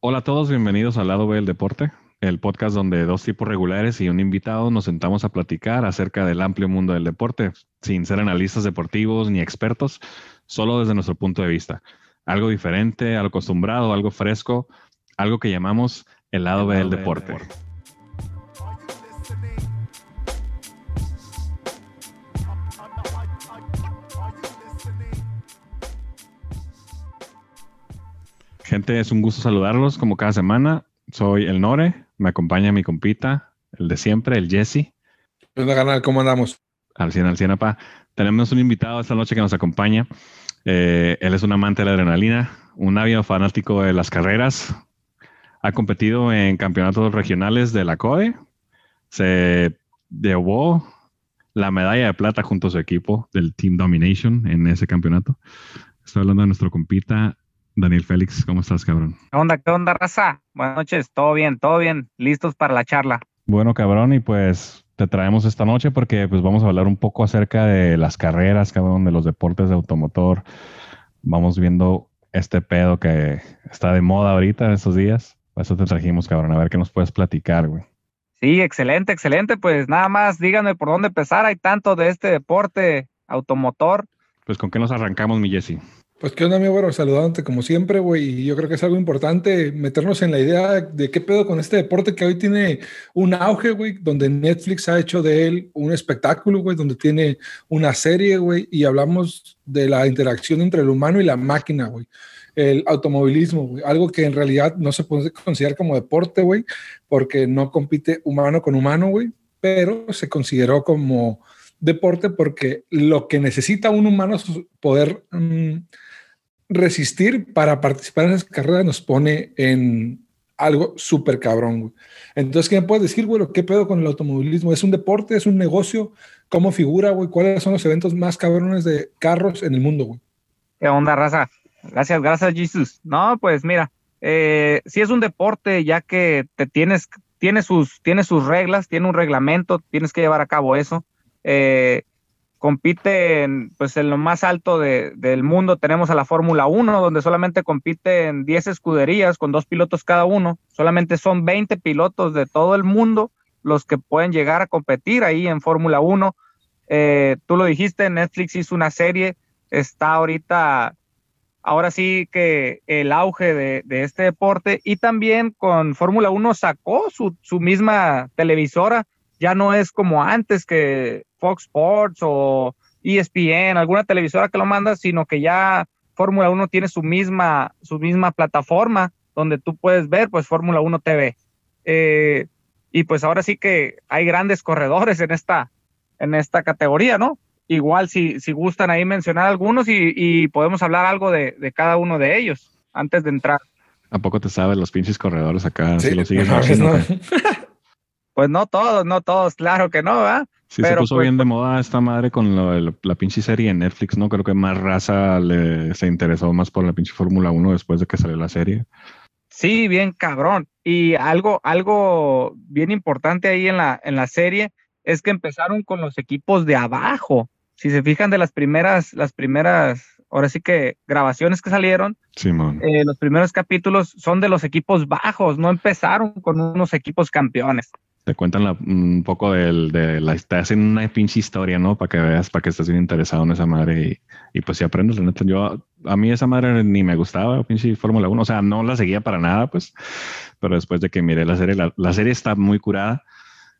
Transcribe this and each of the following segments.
Hola a todos, bienvenidos al lado B del deporte, el podcast donde dos tipos regulares y un invitado nos sentamos a platicar acerca del amplio mundo del deporte, sin ser analistas deportivos ni expertos, solo desde nuestro punto de vista. Algo diferente, algo acostumbrado, algo fresco, algo que llamamos el lado B del deporte. Gente, es un gusto saludarlos como cada semana. Soy el Nore, me acompaña mi compita, el de siempre, el Jesse. ¿Qué canal? ¿Cómo andamos? Al 100, al 100, apa. Tenemos un invitado esta noche que nos acompaña. Eh, él es un amante de la adrenalina, un ávido fanático de las carreras. Ha competido en campeonatos regionales de la CODE. Se llevó la medalla de plata junto a su equipo del Team Domination en ese campeonato. Estoy hablando de nuestro compita Daniel Félix, ¿cómo estás, cabrón? ¿Qué onda, qué onda, raza? Buenas noches, todo bien, todo bien, listos para la charla. Bueno, cabrón, y pues te traemos esta noche porque pues vamos a hablar un poco acerca de las carreras, cabrón, de los deportes de automotor. Vamos viendo este pedo que está de moda ahorita en estos días. Por eso te trajimos, cabrón, a ver qué nos puedes platicar, güey. Sí, excelente, excelente. Pues nada más díganme por dónde empezar. Hay tanto de este deporte automotor. Pues con qué nos arrancamos, mi Jesse. Pues qué onda, amigo, bueno, saludándote como siempre, güey. Y yo creo que es algo importante meternos en la idea de qué pedo con este deporte que hoy tiene un auge, güey, donde Netflix ha hecho de él un espectáculo, güey, donde tiene una serie, güey, y hablamos de la interacción entre el humano y la máquina, güey. El automovilismo, güey, algo que en realidad no se puede considerar como deporte, güey, porque no compite humano con humano, güey, pero se consideró como deporte porque lo que necesita un humano es poder... Mm, resistir para participar en esas carreras nos pone en algo súper cabrón, güey. Entonces, ¿qué me puedes decir, güey? ¿Qué pedo con el automovilismo? ¿Es un deporte? ¿Es un negocio? ¿Cómo figura, güey? ¿Cuáles son los eventos más cabrones de carros en el mundo, güey? ¿Qué onda, raza? Gracias, gracias, Jesus. No, pues mira, eh, si es un deporte, ya que te tienes, tiene sus, tiene sus reglas, tiene un reglamento, tienes que llevar a cabo eso. Eh, compiten pues en lo más alto del mundo. Tenemos a la Fórmula 1 donde solamente compiten 10 escuderías con dos pilotos cada uno. Solamente son 20 pilotos de todo el mundo los que pueden llegar a competir ahí en Fórmula 1 eh, tú lo dijiste Netflix hizo una serie. Está ahorita ahora sí que el auge de, este deporte. Y también con Fórmula 1 sacó su, su misma televisora. Ya no es como antes que Fox Sports o ESPN, alguna televisora que lo manda, sino que ya Fórmula 1 tiene su misma, su misma plataforma donde tú puedes ver pues Fórmula 1 TV. Eh, y pues ahora sí que hay grandes corredores en esta, en esta categoría, ¿no? Igual si, si gustan ahí mencionar algunos y, podemos hablar algo de, cada uno de ellos antes de entrar. ¿A poco te sabes los pinches corredores acá? Sí, lo sigues Pues no todos, no todos, claro que no, ¿verdad? Sí, se puso pues, bien de pues moda esta madre con la pinche serie en Netflix, ¿no? Creo que más raza le, se interesó más por la pinche Fórmula 1 después de que salió la serie. Sí, bien cabrón. Y algo, algo bien importante ahí en la, en la serie es que empezaron con los equipos de abajo. Si se fijan de las primeras, las primeras, ahora sí que grabaciones que salieron, eh, los primeros capítulos son de los equipos bajos, no empezaron con unos equipos campeones te cuentan un poco del, de la, te hacen una pinche historia, ¿no? Para que veas, para que estés bien interesado en esa madre y, pues si aprendes, la neta, yo, a mí esa madre ni me gustaba, pinche Fórmula 1, o sea, no la seguía para nada, pues, pero después de que miré la serie, la, serie está muy curada,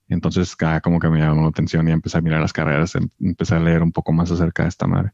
entonces cada como que me llamó la atención y empecé a mirar las carreras, em, empecé a leer un poco más acerca de esta madre.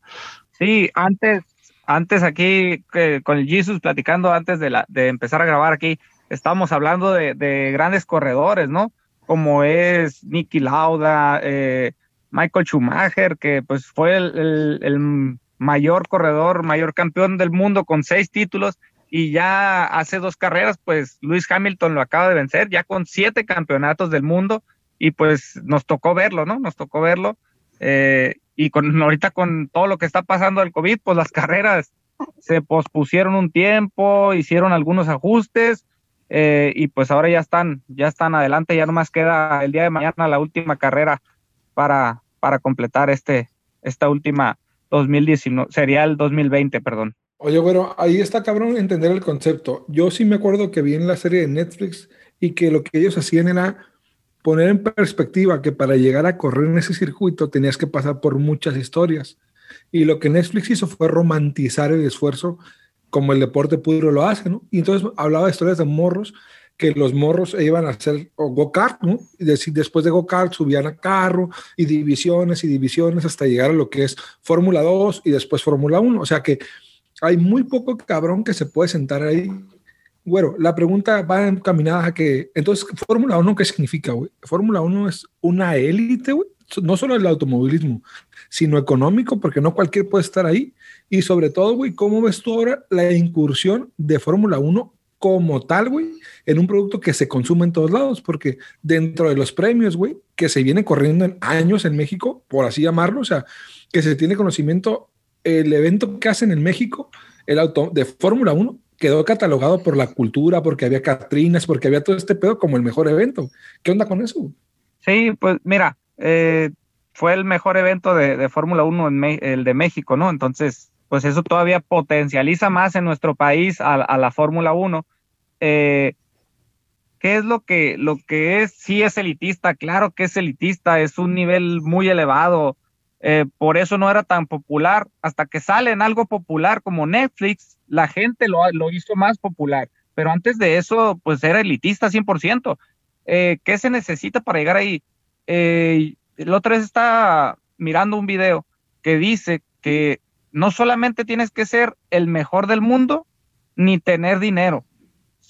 Sí, antes, antes aquí con el Jesus platicando antes de, la, de empezar a grabar aquí, estábamos hablando de, de grandes corredores, ¿no? Como es Nicky Lauda, eh, Michael Schumacher, que pues fue el, mayor corredor, mayor campeón del mundo con seis títulos y ya hace dos carreras, pues Luis Hamilton lo acaba de vencer, ya con siete campeonatos del mundo y pues nos tocó verlo, ¿no? Nos tocó verlo. Eh, y con ahorita con todo lo que está pasando del COVID, pues las carreras se pospusieron un tiempo, hicieron algunos ajustes, eh, y pues ahora ya están, ya están adelante, ya nomás queda el día de mañana la última carrera para, para completar este, esta última 2019, sería el 2020, perdón. Oye, bueno, ahí está cabrón entender el concepto. Yo sí me acuerdo que vi en la serie de Netflix y que lo que ellos hacían era poner en perspectiva que para llegar a correr en ese circuito tenías que pasar por muchas historias. Y lo que Netflix hizo fue romantizar el esfuerzo como el deporte puro lo hace, ¿no? Y entonces hablaba de historias de morros que los morros iban a hacer go-kart, ¿no? Y después de go-kart subían a carro y divisiones y divisiones hasta llegar a lo que es Fórmula 2 y después Fórmula 1. O sea que hay muy poco cabrón que se puede sentar ahí. Bueno, la pregunta va encaminada a que, entonces, Fórmula 1, ¿qué significa, güey? Fórmula 1 es una élite, güey. No solo el automovilismo, sino económico, porque no cualquier puede estar ahí. Y sobre todo, güey, ¿cómo ves tú ahora la incursión de Fórmula 1 como tal, güey, en un producto que se consume en todos lados, porque dentro de los premios, güey, que se viene corriendo en años en México, por así llamarlo, o sea, que se tiene conocimiento, el evento que hacen en México, el auto de Fórmula 1, quedó catalogado por la cultura, porque había Catrinas, porque había todo este pedo como el mejor evento. ¿Qué onda con eso? Sí, pues mira, eh, fue el mejor evento de, Fórmula 1, en el de México, ¿no? Entonces, pues eso todavía potencializa más en nuestro país a, la Fórmula 1 eh, ¿qué es lo que, lo que es? Sí es elitista, claro que es elitista, es un nivel muy elevado, eh, por eso no era tan popular, hasta que sale en algo popular como Netflix, la gente lo, lo hizo más popular, pero antes de eso, pues era elitista 100%. Eh, ¿Qué se necesita para llegar ahí? Eh, el otro está mirando un video que dice que no solamente tienes que ser el mejor del mundo, ni tener dinero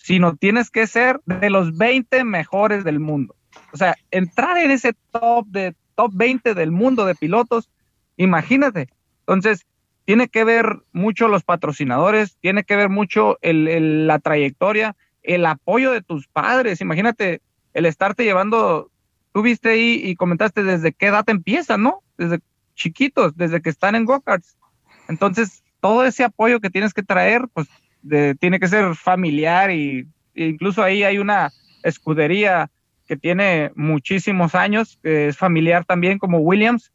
sino tienes que ser de los 20 mejores del mundo. O sea, entrar en ese top de top 20 del mundo de pilotos, imagínate. Entonces, tiene que ver mucho los patrocinadores, tiene que ver mucho la trayectoria, el apoyo de tus padres. Imagínate el estarte llevando, tú viste ahí y comentaste desde qué edad empieza, ¿no? Desde chiquitos, desde que están en go-karts. Entonces, todo ese apoyo que tienes que traer, pues tiene que ser familiar y e incluso ahí hay una escudería que tiene muchísimos años, que es familiar también como Williams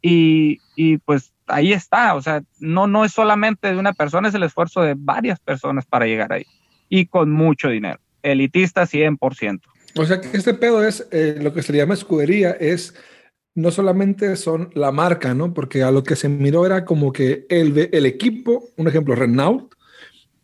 y, y, pues ahí está, o sea, no, no es solamente de una persona, es el esfuerzo de varias personas para llegar ahí y con mucho dinero, elitista 100%. O sea que este pedo es eh, lo que se le llama escudería, es no solamente son la marca, ¿no? Porque a lo que se miró era como que el, el equipo, un ejemplo, Renault,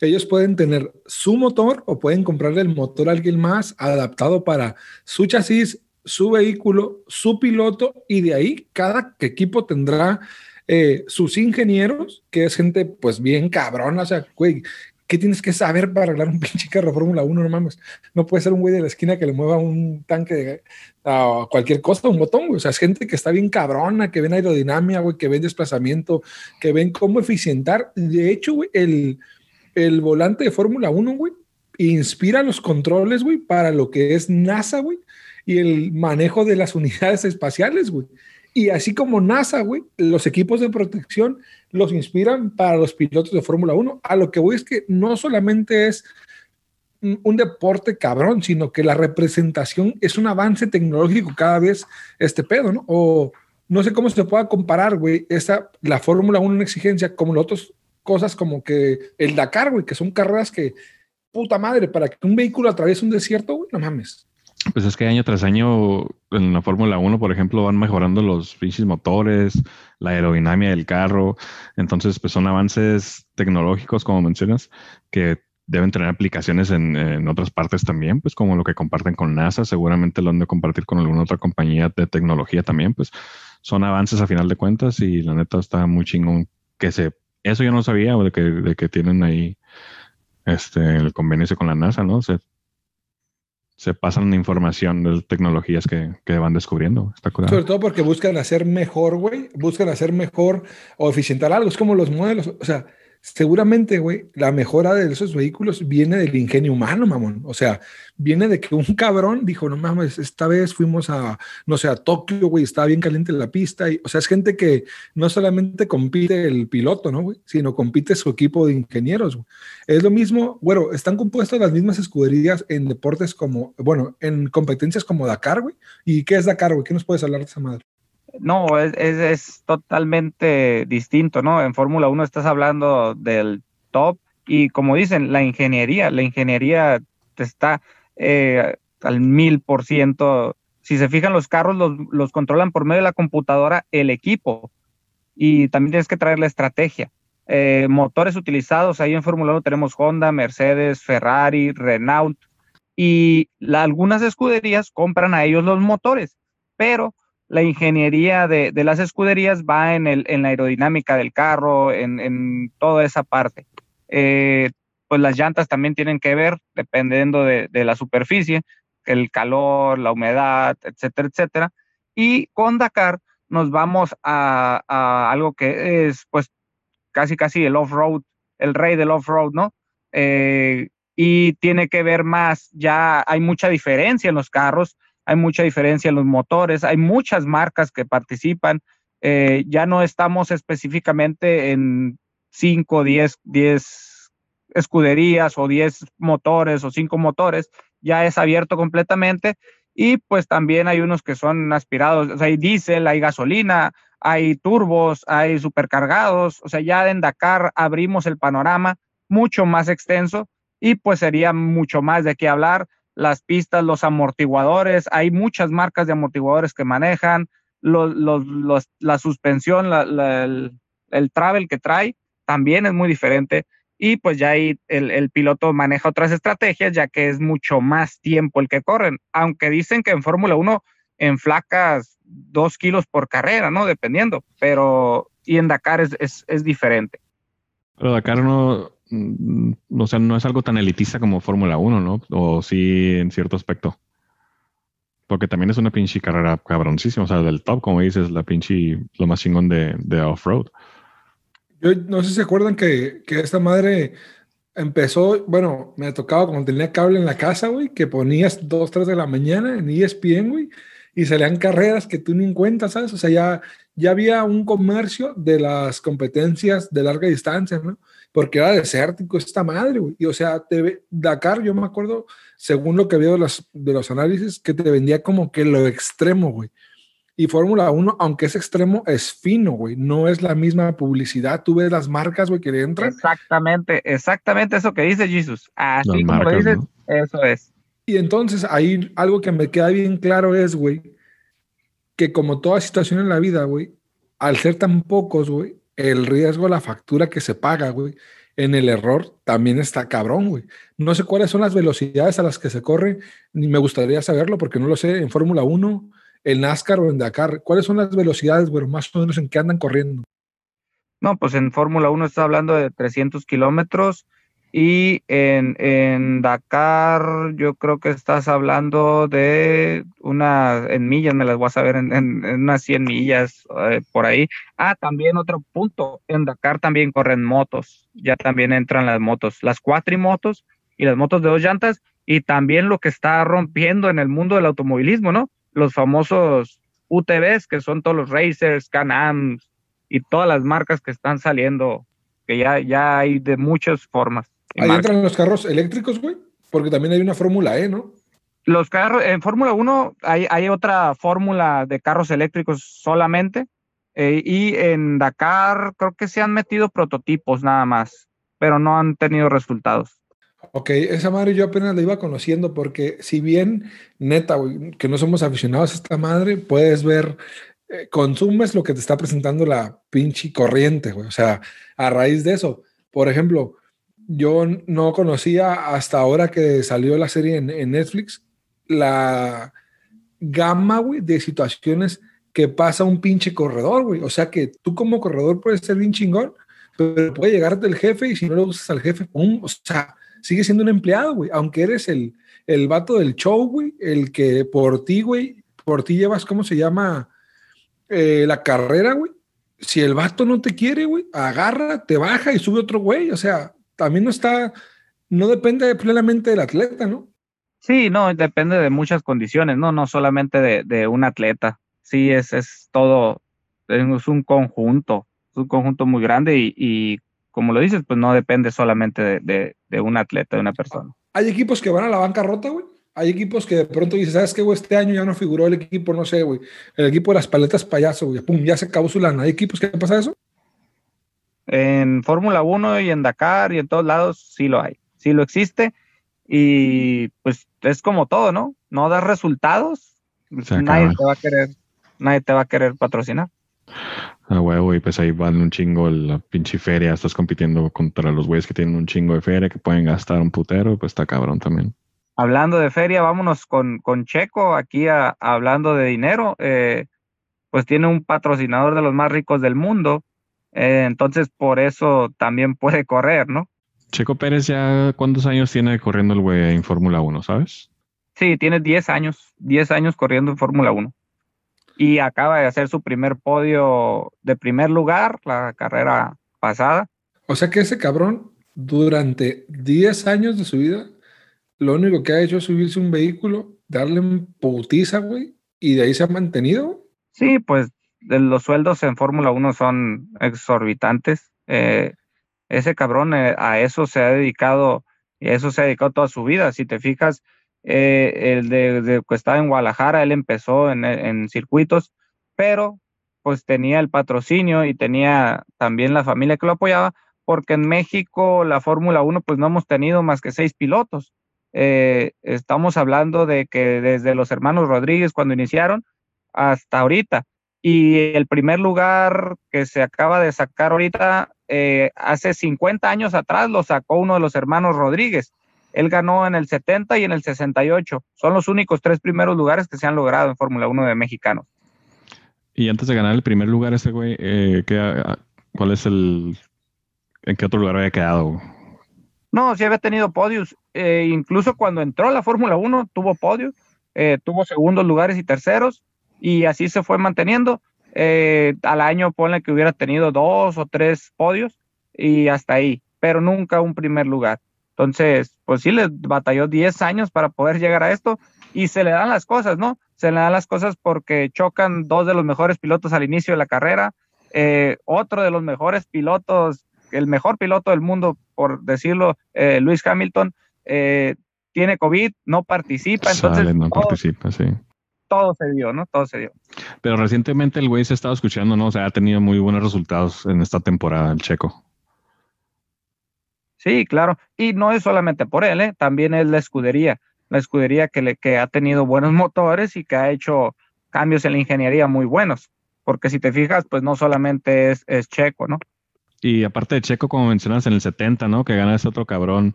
ellos pueden tener su motor o pueden comprarle el motor a alguien más adaptado para su chasis, su vehículo, su piloto y de ahí cada equipo tendrá eh, sus ingenieros, que es gente pues bien cabrona, o sea, güey, ¿qué tienes que saber para arreglar un pinche carro Fórmula 1? No mames, no puede ser un güey de la esquina que le mueva un tanque a cualquier cosa, un botón, güey. O sea, es gente que está bien cabrona, que ven aerodinámica, güey, que ven desplazamiento, que ven cómo eficientar. De hecho, güey, el el volante de Fórmula 1, güey, inspira los controles, güey, para lo que es NASA, güey, y el manejo de las unidades espaciales, güey. Y así como NASA, güey, los equipos de protección los inspiran para los pilotos de Fórmula 1. A lo que voy es que no solamente es un deporte cabrón, sino que la representación es un avance tecnológico cada vez este pedo, ¿no? O no sé cómo se pueda comparar, güey, esa, la Fórmula 1 una exigencia como los otros cosas como que el Dakar, güey, que son carreras que, puta madre, para que un vehículo atraviese un desierto, güey, no mames. Pues es que año tras año en la Fórmula 1, por ejemplo, van mejorando los pinches motores, la aerodinámica del carro. Entonces, pues son avances tecnológicos, como mencionas, que deben tener aplicaciones en, en, otras partes también, pues como lo que comparten con NASA, seguramente lo han de compartir con alguna otra compañía de tecnología también, pues son avances a final de cuentas y la neta está muy chingón que se eso yo no sabía, de que, de que tienen ahí este, el convenio con la NASA, ¿no? Se, se pasan información de tecnologías que, que van descubriendo. Está Sobre todo porque buscan hacer mejor, güey. Buscan hacer mejor o eficientar algo. Es como los modelos. O sea, seguramente, güey, la mejora de esos vehículos viene del ingenio humano, mamón. O sea, viene de que un cabrón dijo, no mames, esta vez fuimos a, no sé, a Tokio, güey, estaba bien caliente la pista. Y, o sea, es gente que no solamente compite el piloto, ¿no, güey? Sino compite su equipo de ingenieros, güey. Es lo mismo, bueno, están compuestas las mismas escuderías en deportes como, bueno, en competencias como Dakar, güey. ¿Y qué es Dakar, güey? ¿Qué nos puedes hablar de esa madre? No, es, es, totalmente distinto, ¿no? En Fórmula 1 estás hablando del top. Y como dicen, la ingeniería, la ingeniería está eh, al mil por ciento. Si se fijan, los carros los, los controlan por medio de la computadora el equipo. Y también tienes que traer la estrategia. Eh, motores utilizados, ahí en Fórmula 1 tenemos Honda, Mercedes, Ferrari, Renault, y algunas escuderías compran a ellos los motores, pero la ingeniería de, las escuderías va en, la aerodinámica del carro, en, toda esa parte. Eh, pues las llantas también tienen que ver, dependiendo de, la superficie, el calor, la humedad, etcétera, etcétera. Y con Dakar nos vamos a, algo que es pues casi casi el off-road, el rey del off-road, ¿no? Eh, y tiene que ver más, ya hay mucha diferencia en los carros, hay mucha diferencia en los motores, hay muchas marcas que participan, eh, ya no estamos específicamente en 5, 10, 10 escuderías o 10 motores o 5 motores, ya es abierto completamente y pues también hay unos que son aspirados, hay diésel, hay gasolina, hay turbos, hay supercargados, o sea, ya en Dakar abrimos el panorama mucho más extenso y pues sería mucho más de qué hablar. Las pistas, los amortiguadores, hay muchas marcas de amortiguadores que manejan, los, los, la suspensión, el, el, travel que trae también es muy diferente y pues ya ahí el, el, piloto maneja otras estrategias ya que es mucho más tiempo el que corren, aunque dicen que en Fórmula 1 en flacas dos kilos por carrera, ¿no? Dependiendo, pero y en Dakar es, es, es diferente. Pero Dakar no, o sea, no es algo tan elitista como Fórmula 1, ¿no? O sí, en cierto aspecto. Porque también es una pinche carrera cabroncísima, o sea, del top, como dices, la pinche, lo más chingón de, de off-road. Yo no sé si se acuerdan que, que, esta madre empezó, bueno, me tocaba cuando tenía cable en la casa, güey, que ponías 2, 3 de la mañana en ESPN, güey, y salían carreras que tú ni en ¿sabes? O sea, ya, ya había un comercio de las competencias de larga distancia, ¿no? Porque era desértico esta madre, güey. Y o sea, te, Dakar, yo me acuerdo, según lo que había de los, de los análisis, que te vendía como que lo extremo, güey. Y Fórmula 1, aunque es extremo, es fino, güey. No es la misma publicidad. Tú ves las marcas, güey, que le entran. Exactamente, exactamente eso que dice Jesus. Así como lo dices, eso es. Y entonces ahí algo que me queda bien claro es, güey, que como toda situación en la vida, güey, al ser tan pocos, güey, el riesgo, la factura que se paga, güey, en el error también está cabrón, güey. No sé cuáles son las velocidades a las que se corre, ni me gustaría saberlo porque no lo sé en Fórmula 1, en NASCAR o en Dakar. ¿Cuáles son las velocidades, güey, más o menos en qué andan corriendo? No, pues en Fórmula 1 está hablando de 300 kilómetros y en, en, Dakar, yo creo que estás hablando de una, en millas, me las voy a saber, en, en, unas 100 millas eh, por ahí. Ah, también otro punto, en Dakar también corren motos, ya también entran las motos, las cuatrimotos y las motos de dos llantas, y también lo que está rompiendo en el mundo del automovilismo, ¿no? Los famosos UTVs, que son todos los racers, can y todas las marcas que están saliendo, que ya, ya hay de muchas formas. Ahí entran los carros eléctricos, güey, porque también hay una Fórmula E, ¿no? Los carros, en Fórmula 1 hay, hay, otra fórmula de carros eléctricos solamente, eh, y en Dakar creo que se han metido prototipos nada más, pero no han tenido resultados. Ok, esa madre yo apenas la iba conociendo porque si bien, neta, güey, que no somos aficionados a esta madre, puedes ver, eh, consumes lo que te está presentando la pinche corriente, güey. O sea, a raíz de eso, por ejemplo, yo no conocía hasta ahora que salió la serie en, Netflix la gama, güey, de situaciones que pasa un pinche corredor, güey. O sea que tú como corredor puedes ser bien chingón, pero puede llegarte el jefe y si no le gustas al jefe, ¡pum! o sea, sigue siendo un empleado, güey. Aunque eres el, el vato del show, güey, el que por ti, güey, por ti llevas, ¿cómo se llama? Eh, la carrera, güey. Si el vato no te quiere, güey, agarra, te baja y sube otro güey. O sea, también no está, no depende plenamente del atleta, ¿no? Sí, no, depende de muchas condiciones, ¿no? No solamente de, de un atleta. Sí, es, es todo, es un conjunto, es un conjunto muy grande y, y como lo dices, pues no depende solamente de, de, de, un atleta, de una persona. Hay equipos que van a la bancarrota, güey. Hay equipos que de pronto dices, ¿sabes qué, güey? Este año ya no figuró el equipo, no sé, güey. El equipo de las paletas payaso, güey. Pum, ya se acabó su lana. ¿Hay equipos que pasa eso? En Fórmula 1 y en Dakar y en todos lados sí lo hay, sí lo existe. Y pues es como todo, ¿no? No das resultados, nadie te va a querer, nadie te va a querer patrocinar. Ah, huevo, y pues ahí van un chingo la pinche feria, estás compitiendo contra los güeyes que tienen un chingo de feria, que pueden gastar un putero, pues está cabrón también. Hablando de feria, vámonos con, con Checo, aquí hablando de dinero, eh, pues tiene un patrocinador de los más ricos del mundo, eh, entonces por eso también puede correr, ¿no? Checo Pérez ya, ¿cuántos años tiene corriendo el güey en Fórmula 1, sabes? Sí, tiene 10 años, 10 años corriendo en Fórmula 1. Y acaba de hacer su primer podio de primer lugar la carrera pasada. O sea que ese cabrón, durante 10 años de su vida, lo único que ha hecho es subirse un vehículo, darle un putiza, güey, y de ahí se ha mantenido. Sí, pues los sueldos en Fórmula 1 son exorbitantes. Eh, ese cabrón eh, a eso se ha dedicado y a eso se ha dedicado toda su vida. Si te fijas, eh, el de, que estaba en Guadalajara, él empezó en, circuitos, pero pues tenía el patrocinio y tenía también la familia que lo apoyaba, porque en México la Fórmula 1 pues no hemos tenido más que seis pilotos. estamos hablando de que desde los hermanos Rodríguez cuando iniciaron hasta ahorita. Y el primer lugar que se acaba de sacar ahorita, eh, hace 50 años atrás, lo sacó uno de los hermanos Rodríguez. Él ganó en el 70 y en el 68. Son los únicos tres primeros lugares que se han logrado en Fórmula 1 de mexicanos. Y antes de ganar el primer lugar, ese güey, eh, ¿cuál es el. ¿En qué otro lugar había quedado? No, sí había tenido podios. Eh, incluso cuando entró a la Fórmula 1, tuvo podios. tuvo segundos lugares y terceros y así se fue manteniendo. Eh, al año ponle que hubiera tenido dos o tres podios y hasta ahí, pero nunca un primer lugar. Entonces, pues sí, le batalló 10 años para poder llegar a esto y se le dan las cosas, ¿no? Se le dan las cosas porque chocan dos de los mejores pilotos al inicio de la carrera, eh, otro de los mejores pilotos, el mejor piloto del mundo, por decirlo, eh, Luis Hamilton, tiene COVID, no participa, entonces... no participa, sí todo se dio, ¿no? Todo se dio. Pero recientemente el güey se ha estado escuchando, ¿no? O sea, ha tenido muy buenos resultados en esta temporada, el checo. Sí, claro. Y no es solamente por él, ¿eh? También es la escudería. La escudería que, le, que ha tenido buenos motores y que ha hecho cambios en la ingeniería muy buenos. Porque si te fijas, pues no solamente es, es Checo, ¿no? Y aparte de Checo, como mencionas, en el 70, ¿no? Que gana ese otro cabrón,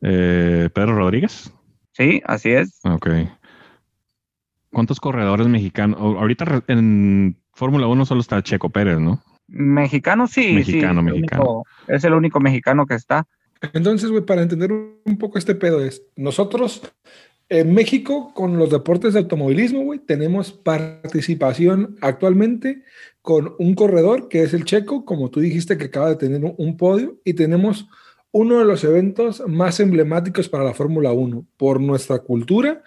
eh, Pedro Rodríguez. Sí, así es. Ok. ¿Cuántos corredores mexicanos? Ahorita en Fórmula 1 solo está Checo Pérez, ¿no? Mexicano sí. Mexicano, mexicano. es el único mexicano que está. Entonces, güey, para entender un poco este pedo es, nosotros en México con los deportes de automovilismo, güey, tenemos participación actualmente con un corredor que es el Checo, como tú dijiste que acaba de tener un podio, y tenemos uno de los eventos más emblemáticos para la Fórmula 1 por nuestra cultura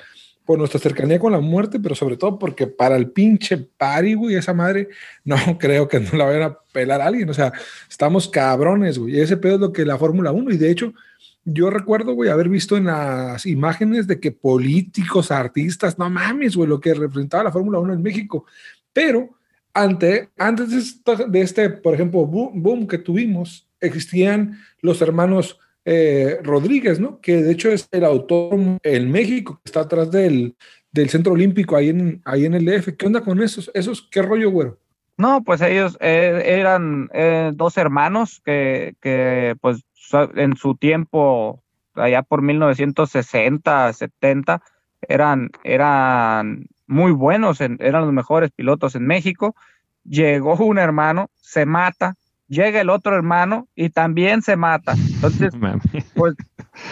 por nuestra cercanía con la muerte, pero sobre todo porque para el pinche pari, güey, esa madre, no creo que no la vayan a pelar a alguien. O sea, estamos cabrones, güey. Ese pedo es lo que la Fórmula 1. Y de hecho, yo recuerdo, güey, haber visto en las imágenes de que políticos, artistas, no mames, güey, lo que representaba la Fórmula 1 en México. Pero ante, antes de este, por ejemplo, boom que tuvimos, existían los hermanos eh, Rodríguez, ¿no? Que de hecho es el autor en México, que está atrás del, del Centro Olímpico ahí en, ahí en el DF. ¿Qué onda con esos? ¿Esos qué rollo, güero? No, pues ellos eh, eran eh, dos hermanos que, que, pues, en su tiempo, allá por 1960, 70, eran, eran muy buenos, eran los mejores pilotos en México. Llegó un hermano, se mata, llega el otro hermano y también se mata. Entonces, pues,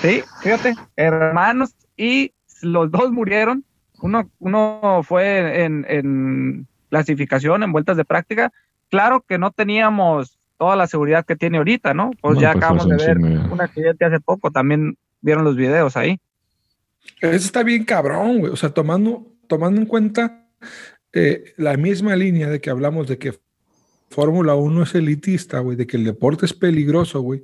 sí, fíjate, hermanos y los dos murieron. Uno, uno fue en, clasificación, en vueltas de práctica. Claro que no teníamos toda la seguridad que tiene ahorita, ¿no? Pues ya pues, acabamos de ver un accidente hace poco, también vieron los videos ahí. Eso está bien cabrón, güey. O sea, tomando, tomando en cuenta eh, la misma línea de que hablamos de que Fórmula 1 es elitista, güey, de que el deporte es peligroso, güey.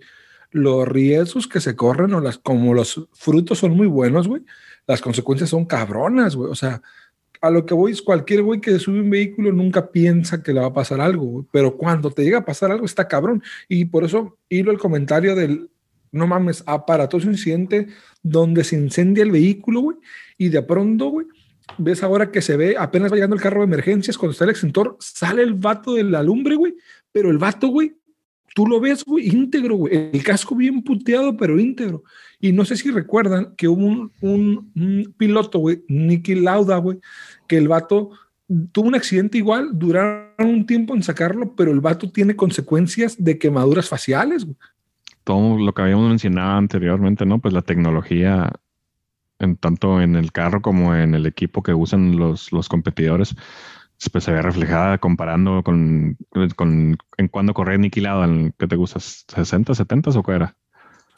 Los riesgos que se corren o las, como los frutos son muy buenos, güey, las consecuencias son cabronas, güey. O sea, a lo que voy es cualquier güey que sube un vehículo nunca piensa que le va a pasar algo, pero cuando te llega a pasar algo está cabrón. Y por eso hilo el comentario del, no mames, aparatoso incidente donde se incendia el vehículo, güey, y de pronto, güey, ves ahora que se ve, apenas va llegando el carro de emergencias, cuando está el extintor, sale el vato de la lumbre, güey, pero el vato, güey, tú lo ves, güey, íntegro, güey, el casco bien puteado, pero íntegro. Y no sé si recuerdan que hubo un, un, piloto, güey, Nicky Lauda, güey, que el vato tuvo un accidente igual, duraron un tiempo en sacarlo, pero el vato tiene consecuencias de quemaduras faciales, güey. Todo lo que habíamos mencionado anteriormente, ¿no? Pues la tecnología en tanto en el carro como en el equipo que usan los, los competidores, pues se ve reflejada comparando con, con en cuando corría aniquilado, en, ¿qué te gusta? ¿60, 70 o qué era?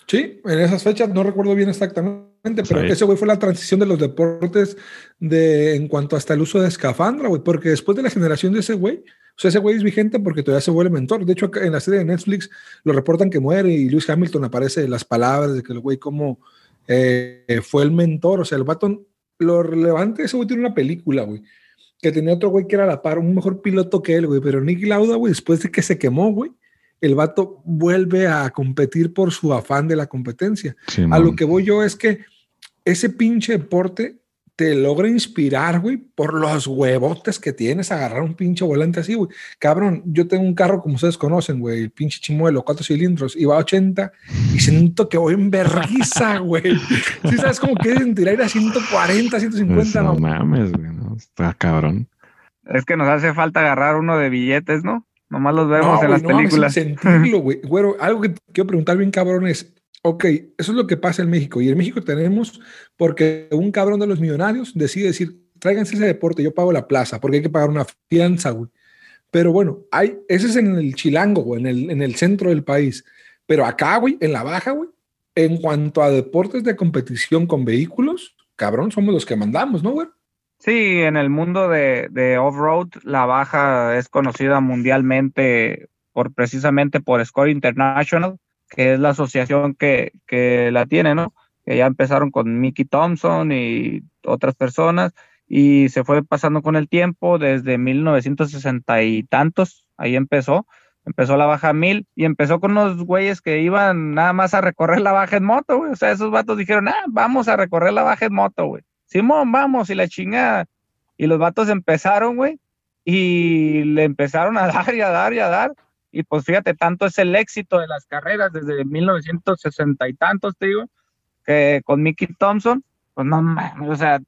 Sí, en esas fechas no recuerdo bien exactamente, pero ese güey fue la transición de los deportes de en cuanto hasta el uso de escafandra, güey, porque después de la generación de ese güey, o sea, ese güey es vigente porque todavía se vuelve mentor. De hecho, en la serie de Netflix lo reportan que muere y Lewis Hamilton aparece las palabras de que el güey como eh, fue el mentor, o sea, el vato, lo relevante, ese güey tiene una película, güey, que tenía otro güey que era la par, un mejor piloto que él, güey, pero Nicky Lauda, güey, después de que se quemó, güey, el vato vuelve a competir por su afán de la competencia. a lo que voy yo es que ese pinche deporte te logra inspirar, güey, por los huevotes que tienes a agarrar un pinche volante así, güey. Cabrón, yo tengo un carro, como ustedes conocen, güey, el pinche chimuelo, cuatro cilindros, y va a 80 y siento que voy en berriza, güey. Sí, sabes cómo quieren tirar a 140, 150, pues no, mames, güey, no, está cabrón. Es que nos hace falta agarrar uno de billetes, ¿no? Nomás los vemos en las películas. sentirlo, güey. Güero, algo que quiero preguntar bien, cabrón, es Ok, eso es lo que pasa en México. Y en México tenemos, porque un cabrón de los millonarios decide decir, tráiganse ese deporte, yo pago la plaza, porque hay que pagar una fianza, güey. Pero bueno, hay, ese es en el chilango, güey, en el, en el centro del país. Pero acá, güey, en la baja, güey, en cuanto a deportes de competición con vehículos, cabrón, somos los que mandamos, ¿no, güey? Sí, en el mundo de, de off-road, la baja es conocida mundialmente por precisamente por Score International que es la asociación que, que la tiene, ¿no? Que ya empezaron con Mickey Thompson y otras personas y se fue pasando con el tiempo desde 1960 y tantos, ahí empezó, empezó la baja mil y empezó con unos güeyes que iban nada más a recorrer la baja en moto, güey, o sea, esos vatos dijeron, ah, vamos a recorrer la baja en moto, güey, Simón, vamos, y la chingada, y los vatos empezaron, güey, y le empezaron a dar y a dar y a dar, y pues fíjate, tanto es el éxito de las carreras desde 1960 y tantos, te digo, que con Mickey Thompson, pues no mames, o sea,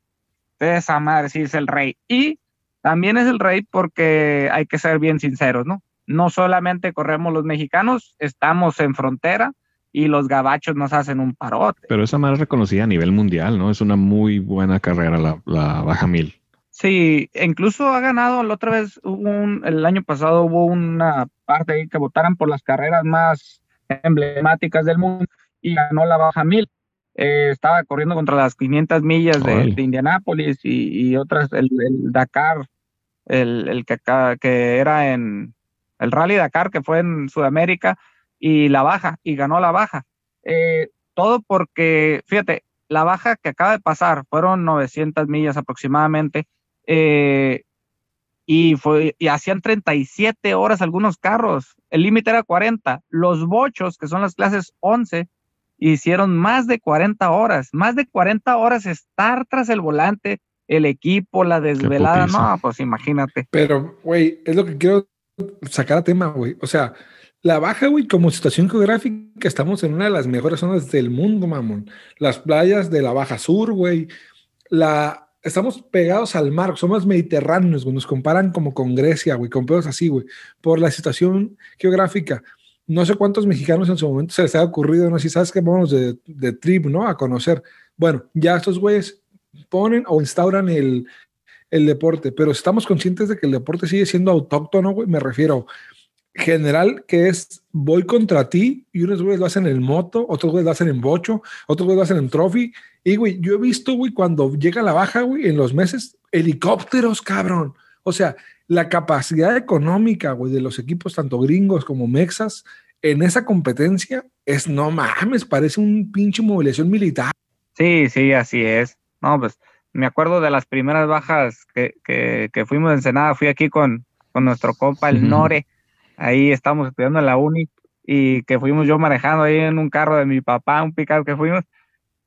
esa madre sí es el rey. Y también es el rey porque hay que ser bien sinceros, ¿no? No solamente corremos los mexicanos, estamos en frontera y los gabachos nos hacen un parote. Pero esa madre es reconocida a nivel mundial, ¿no? Es una muy buena carrera la, la Baja Mil. Sí, incluso ha ganado, la otra vez, un, el año pasado hubo una parte ahí que votaran por las carreras más emblemáticas del mundo y ganó la Baja Mil. Eh, estaba corriendo contra las 500 millas de, de Indianápolis y, otras, el, Dakar, el, el que, que era en el Rally Dakar, que fue en Sudamérica, y la baja, y ganó la baja. Eh, todo porque, fíjate, la baja que acaba de pasar fueron 900 millas aproximadamente, eh, y, fue, y hacían 37 horas algunos carros. El límite era 40. Los bochos, que son las clases 11, hicieron más de 40 horas. Más de 40 horas estar tras el volante, el equipo, la desvelada. No, pues imagínate. Pero, güey, es lo que quiero sacar a tema, güey. O sea, la baja, güey, como situación geográfica, estamos en una de las mejores zonas del mundo, mamón. Las playas de la Baja Sur, güey. La, estamos pegados al mar, somos mediterráneos, güey, nos comparan como con Grecia, güey, con pedos así, güey, por la situación geográfica. No sé cuántos mexicanos en su momento se les ha ocurrido, no sé si sabes que vamos de, trip, ¿no? A conocer. Bueno, ya estos güeyes ponen o instauran el, el deporte, pero estamos conscientes de que el deporte sigue siendo autóctono, güey, me refiero general que es voy contra ti y unos güeyes lo hacen en moto, otros güeyes lo hacen en bocho, otros güeyes lo hacen en trophy. Y güey, yo he visto, güey, cuando llega la baja, güey, en los meses, helicópteros, cabrón. O sea, la capacidad económica, güey, de los equipos, tanto gringos como mexas, en esa competencia es, no mames, parece un pinche movilización militar. Sí, sí, así es. No, pues me acuerdo de las primeras bajas que, que, que fuimos en Ensenada, fui aquí con, con nuestro compa el Nore, ahí estábamos estudiando en la uni y que fuimos yo manejando ahí en un carro de mi papá, un picado que fuimos,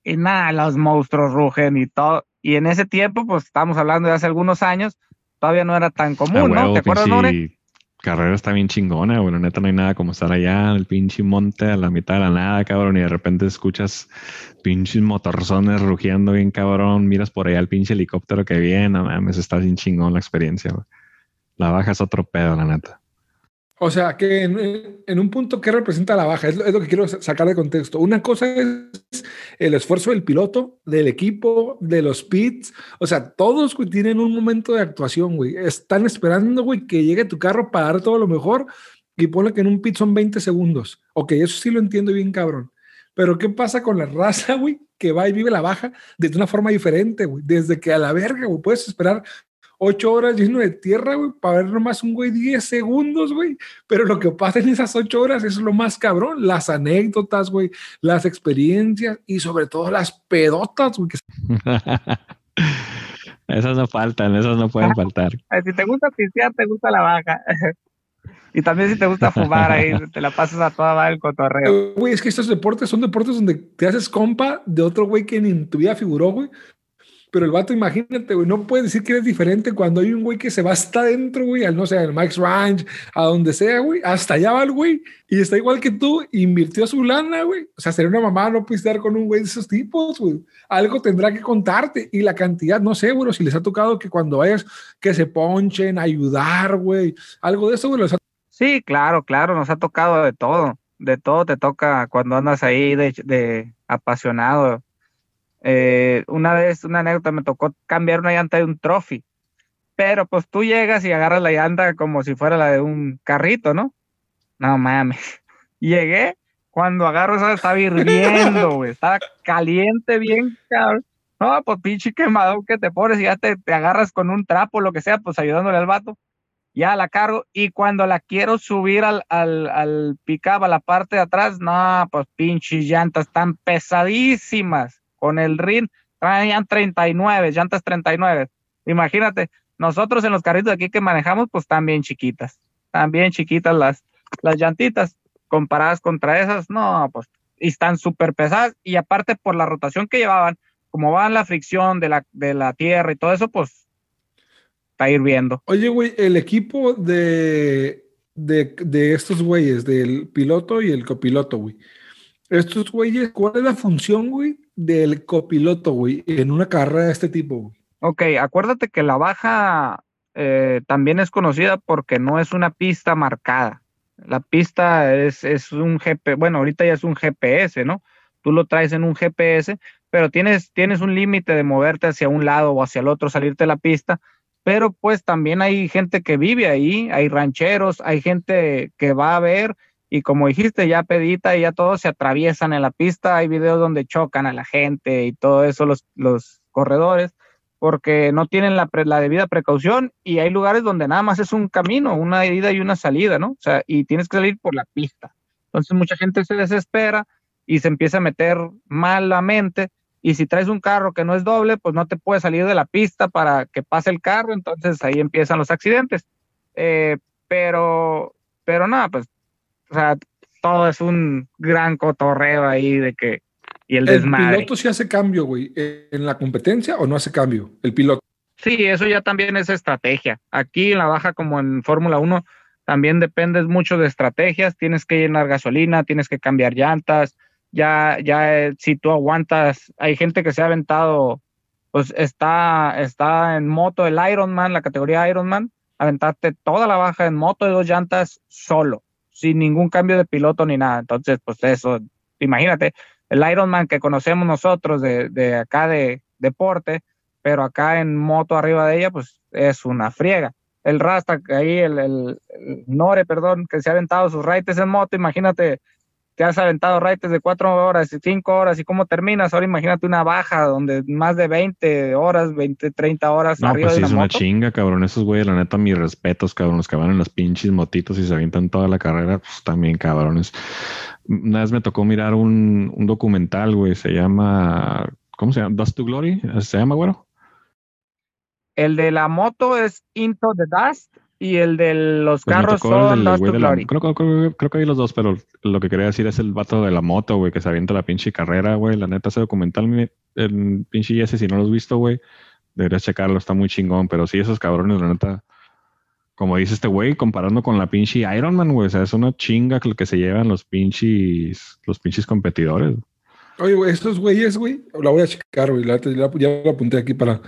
y nada, los monstruos rugen y todo. Y en ese tiempo, pues estamos hablando de hace algunos años, todavía no era tan común, ¿no? ¿Te acuerdas, Nore? Carrera está bien chingona, bueno, neta no hay nada como estar allá en el pinche monte a la mitad de la nada, cabrón, y de repente escuchas pinches motorzones rugiendo bien cabrón, miras por allá el pinche helicóptero que viene, no mames, está bien chingón la experiencia, La baja es otro pedo, la neta. O sea, que en, un punto, ¿qué representa la baja? Es lo, que quiero sacar de contexto. Una cosa es el esfuerzo del piloto, del equipo, de los pits. O sea, todos tienen un momento de actuación, güey. Están esperando, güey, que llegue tu carro para dar todo lo mejor y pone que en un pit son 20 segundos. Ok, eso sí lo entiendo bien, cabrón. Pero ¿qué pasa con la raza, güey? Que va y vive la baja de una forma diferente, güey. Desde que a la verga, güey, puedes esperar ocho horas lleno de tierra, güey, para ver nomás un güey 10 segundos, güey. Pero lo que pasa en esas ocho horas es lo más cabrón. Las anécdotas, güey, las experiencias y sobre todo las pedotas, güey. esas no faltan, esas no pueden faltar. Si te gusta pistear, te gusta la baja. Y también si te gusta fumar ahí, te la pasas a toda el cotorreo. Güey, es que estos deportes son deportes donde te haces compa de otro güey que ni en tu vida figuró, güey. Pero el vato, imagínate, güey, no puede decir que eres diferente cuando hay un güey que se va hasta adentro, güey, al no sé, al Max Ranch, a donde sea, güey, hasta allá va el güey, y está igual que tú, invirtió su lana, güey. O sea, sería una mamá no pistear con un güey de esos tipos, güey. Algo tendrá que contarte, y la cantidad, no sé, güey, si les ha tocado que cuando vayas, que se ponchen, ayudar, güey, algo de eso, güey. Sí, claro, claro, nos ha tocado de todo, de todo te toca cuando andas ahí de, de apasionado eh, una vez, una anécdota, me tocó cambiar una llanta de un trophy, pero pues tú llegas y agarras la llanta como si fuera la de un carrito, ¿no? No mames. Llegué, cuando agarro esa estaba hirviendo, güey, estaba caliente, bien cabrón. No, pues pinche quemado que te pones y ya te, te agarras con un trapo, lo que sea, pues ayudándole al vato ya la cargo y cuando la quiero subir al, al, al a la parte de atrás, no, pues pinches llantas tan pesadísimas con el RIN traían 39, llantas 39. Imagínate, nosotros en los carritos aquí que manejamos, pues también chiquitas, también chiquitas las, las llantitas, comparadas contra esas, no, pues, y están súper pesadas, y aparte por la rotación que llevaban, como van la fricción de la, de la tierra y todo eso, pues, está hirviendo. Oye, güey, el equipo de, de, de estos güeyes, del piloto y el copiloto, güey, estos güeyes, ¿cuál es la función, güey, del copiloto, güey, en una carrera de este tipo, güey? Ok, acuérdate que la baja eh, también es conocida porque no es una pista marcada. La pista es, es un GPS, bueno, ahorita ya es un GPS, ¿no? Tú lo traes en un GPS, pero tienes, tienes un límite de moverte hacia un lado o hacia el otro, salirte de la pista, pero pues también hay gente que vive ahí, hay rancheros, hay gente que va a ver y como dijiste, ya pedita y ya todos se atraviesan en la pista, hay videos donde chocan a la gente y todo eso los, los corredores, porque no tienen la, la debida precaución y hay lugares donde nada más es un camino, una ida y una salida, ¿no? O sea, y tienes que salir por la pista. Entonces mucha gente se desespera y se empieza a meter malamente y si traes un carro que no es doble, pues no te puedes salir de la pista para que pase el carro, entonces ahí empiezan los accidentes. Eh, pero, pero nada, pues o sea, todo es un gran cotorreo ahí de que. Y el, desmadre. ¿El piloto sí hace cambio, güey, en la competencia o no hace cambio? El piloto. Sí, eso ya también es estrategia. Aquí en la baja, como en Fórmula 1, también dependes mucho de estrategias. Tienes que llenar gasolina, tienes que cambiar llantas. Ya, ya, eh, si tú aguantas, hay gente que se ha aventado, pues está, está en moto el Ironman, la categoría Ironman, aventarte toda la baja en moto de dos llantas solo sin ningún cambio de piloto ni nada. Entonces, pues eso, imagínate, el Ironman que conocemos nosotros de, de acá de deporte, pero acá en moto arriba de ella, pues es una friega. El Rasta, ahí el, el, Nore, perdón, que se ha aventado sus raites en moto, imagínate te has aventado raites de cuatro horas y cinco horas y cómo terminas. Ahora imagínate una baja donde más de 20 horas, 20, 30 horas. No, pues sí, es una chinga, cabrón. Esos güeyes, la neta, mis respetos, cabrón. Los que van en las pinches motitos y se avientan toda la carrera, pues también, cabrones. Una vez me tocó mirar un, un documental, güey. Se llama, ¿cómo se llama? Dust to Glory. ¿Se llama, güero? El de la moto es Into the Dust y el de los pues carros son Dust to Glory. Creo, creo, que hay los dos, pero lo que quería decir es el vato de la moto, güey, que se avienta la pinche carrera, güey. La neta, ese documental, el pinche ese, si no lo has visto, güey, deberías checarlo, está muy chingón. Pero sí, esos cabrones, la neta, como dice este güey, comparando con la pinche Iron Man, güey, o sea, es una chinga lo que se llevan los pinches, los pinches competidores. Oye, güey, estos güeyes, güey, la voy a checar, güey, ya lo apunté aquí para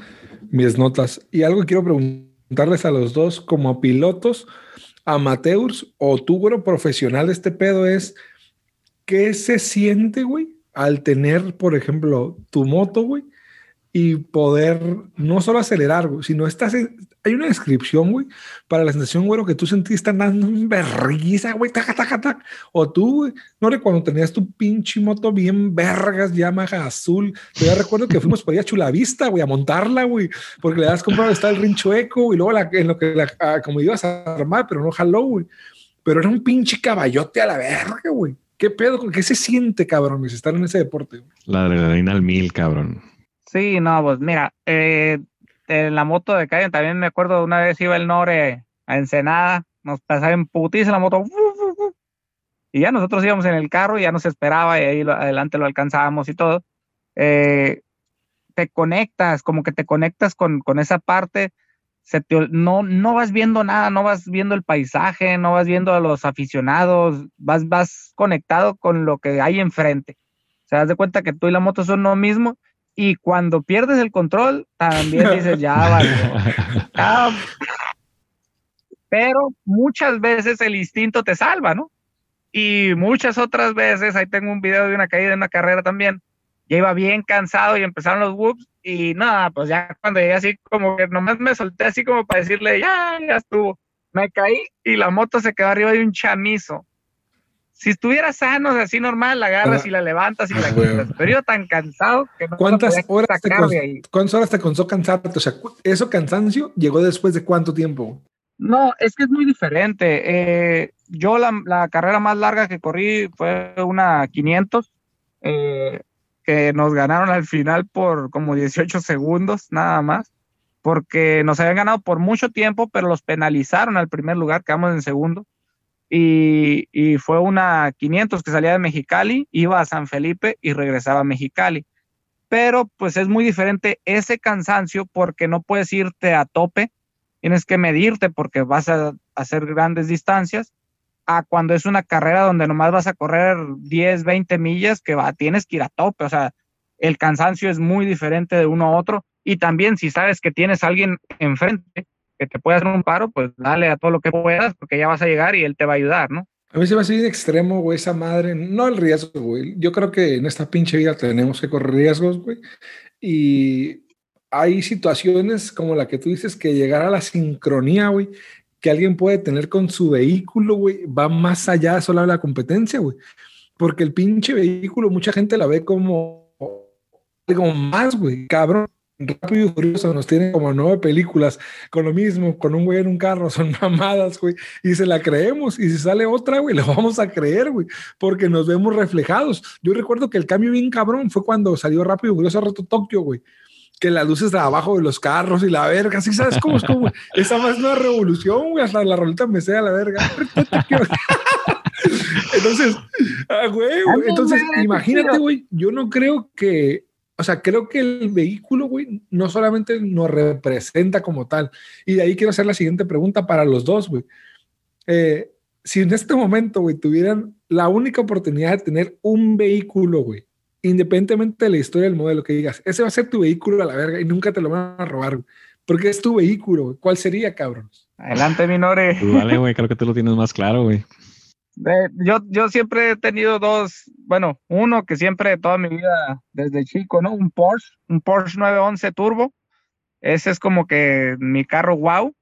mis notas. Y algo que quiero preguntarles a los dos, como pilotos amateurs o tú, güey, profesional, este pedo es, ¿qué se siente, güey, al tener, por ejemplo, tu moto, güey, y poder no solo acelerar, sino estás hay una descripción, güey, para la sensación, güey, que tú sentiste andando en berriza, güey, taca, taca, taca. O tú, güey, no de cuando tenías tu pinche moto bien vergas, Yamaha azul. Yo ya recuerdo que fuimos por ahí a Chulavista, güey, a montarla, güey, porque le das comprar está el rinchueco y luego la, en lo que la, ah, como ibas a armar, pero no jaló, güey. Pero era un pinche caballote a la verga, güey. ¿Qué pedo? ¿Qué se siente, cabrón, estar en ese deporte? La adrenalina al mil, cabrón. Sí, no, pues mira, eh, en la moto de calle también me acuerdo una vez iba el Nore a Ensenada, nos pasaba en putiza la moto, y ya nosotros íbamos en el carro y ya nos esperaba y ahí adelante lo alcanzábamos y todo. Eh, te conectas, como que te conectas con, con esa parte, no, no vas viendo nada, no vas viendo el paisaje, no vas viendo a los aficionados, vas, vas conectado con lo que hay enfrente. Se das de cuenta que tú y la moto son lo mismo y cuando pierdes el control, también dices, ya vale. Pero muchas veces el instinto te salva, ¿no? Y muchas otras veces, ahí tengo un video de una caída en una carrera también, ya iba bien cansado y empezaron los whoops y nada, pues ya cuando llegué así como que nomás me solté así como para decirle, ya, ya estuvo. Me caí y la moto se quedó arriba de un chamizo si estuviera sano, así normal, la agarras y la levantas y la quitas. Pero yo tan cansado que no ¿Cuántas horas te ¿Cuántas horas te cansó cansarte? O sea, ¿eso cansancio llegó después de cuánto tiempo? No, es que es muy diferente. Eh, yo la, carrera más larga que corrí fue una 500, eh, que nos ganaron al final por como 18 segundos, nada más, porque nos habían ganado por mucho tiempo, pero los penalizaron al primer lugar, quedamos en segundo y, fue una 500 que salía de Mexicali, iba a San Felipe y regresaba a Mexicali. Pero pues es muy diferente ese cansancio porque no puedes irte a tope, tienes que medirte porque vas a hacer grandes distancias, a cuando es una carrera donde nomás vas a correr 10, 20 millas que va, tienes que ir a tope, o sea, el cansancio es muy diferente de uno a otro y también si sabes que tienes alguien enfrente, que te pueda hacer un paro, pues dale a todo lo que puedas, porque ya vas a llegar y él te va a ayudar, ¿no? A mí se me hace bien extremo, güey, esa madre. No el riesgo, güey. Yo creo que en esta pinche vida tenemos que correr riesgos, güey. Y hay situaciones como la que tú dices que llegar a la sincronía, güey, que alguien puede tener con su vehículo, güey, va más allá de solo la competencia, güey. Porque el pinche vehículo, mucha gente la ve como algo más, güey, cabrón. Rápido y Furioso nos tiene como nueve películas con lo mismo, con un güey en un carro, son mamadas, güey, y se la creemos, y si sale otra, güey, la vamos a creer, güey, porque nos vemos reflejados. Yo recuerdo que el cambio bien cabrón fue cuando salió Rápido y Furioso Reto Tokio, güey, que las luces de abajo de los carros y la verga, ¿sí sabes cómo es como? Esa más una revolución, güey, hasta la rolita me sea la verga. entonces, ah, güey, entonces, imagínate, güey, yo no creo que o sea, creo que el vehículo, güey, no solamente nos representa como tal. Y de ahí quiero hacer la siguiente pregunta para los dos, güey. Eh, si en este momento, güey, tuvieran la única oportunidad de tener un vehículo, güey, independientemente de la historia del modelo que digas, ese va a ser tu vehículo a la verga y nunca te lo van a robar, güey. Porque es tu vehículo, güey. ¿Cuál sería, cabrón? Adelante, Minore. Vale, güey, creo que tú lo tienes más claro, güey yo, yo siempre he tenido dos, bueno, uno que siempre toda mi vida desde chico, ¿no? Un Porsche, un Porsche 911 Turbo. Ese es como que mi carro wow.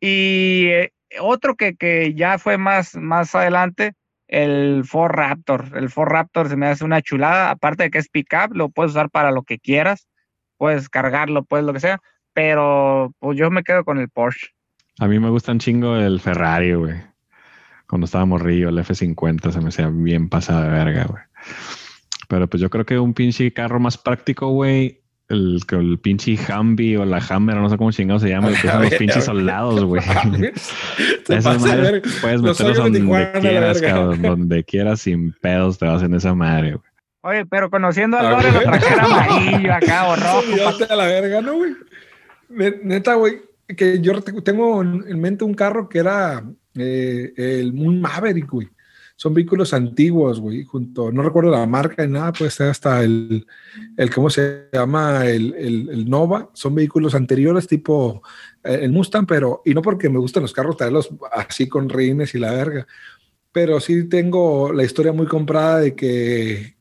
Y eh, otro que, que ya fue más, más adelante, el Ford Raptor. El Ford Raptor se me hace una chulada, aparte de que es pickup, lo puedes usar para lo que quieras, puedes cargarlo, puedes lo que sea, pero pues yo me quedo con el Porsche. A mí me gusta un chingo el Ferrari, güey cuando estábamos río, el F50 se me hacía bien pasada de verga, güey. Pero pues yo creo que un pinche carro más práctico, güey, el, el pinche Humvee o la Hammer, no sé cómo chingado se llama, que son los pinches soldados, güey. Esas madres puedes meterlos donde quieras, cabrón, donde quieras, sin pedos te vas en esa madre, güey. Oye, pero conociendo al Lore lo trajera amarillo acá o rojo. a la verga, ¿no, güey? Neta, güey, que yo tengo en mente un carro que era eh, el Moon Maverick, güey. Son vehículos antiguos, güey, junto, no recuerdo la marca ni nada, puede ser hasta el, el ¿cómo se llama? El, el, Nova, son vehículos anteriores tipo eh, el Mustang, pero, y no porque me gustan los carros, traerlos así con reines y la verga, pero sí tengo la historia muy comprada de que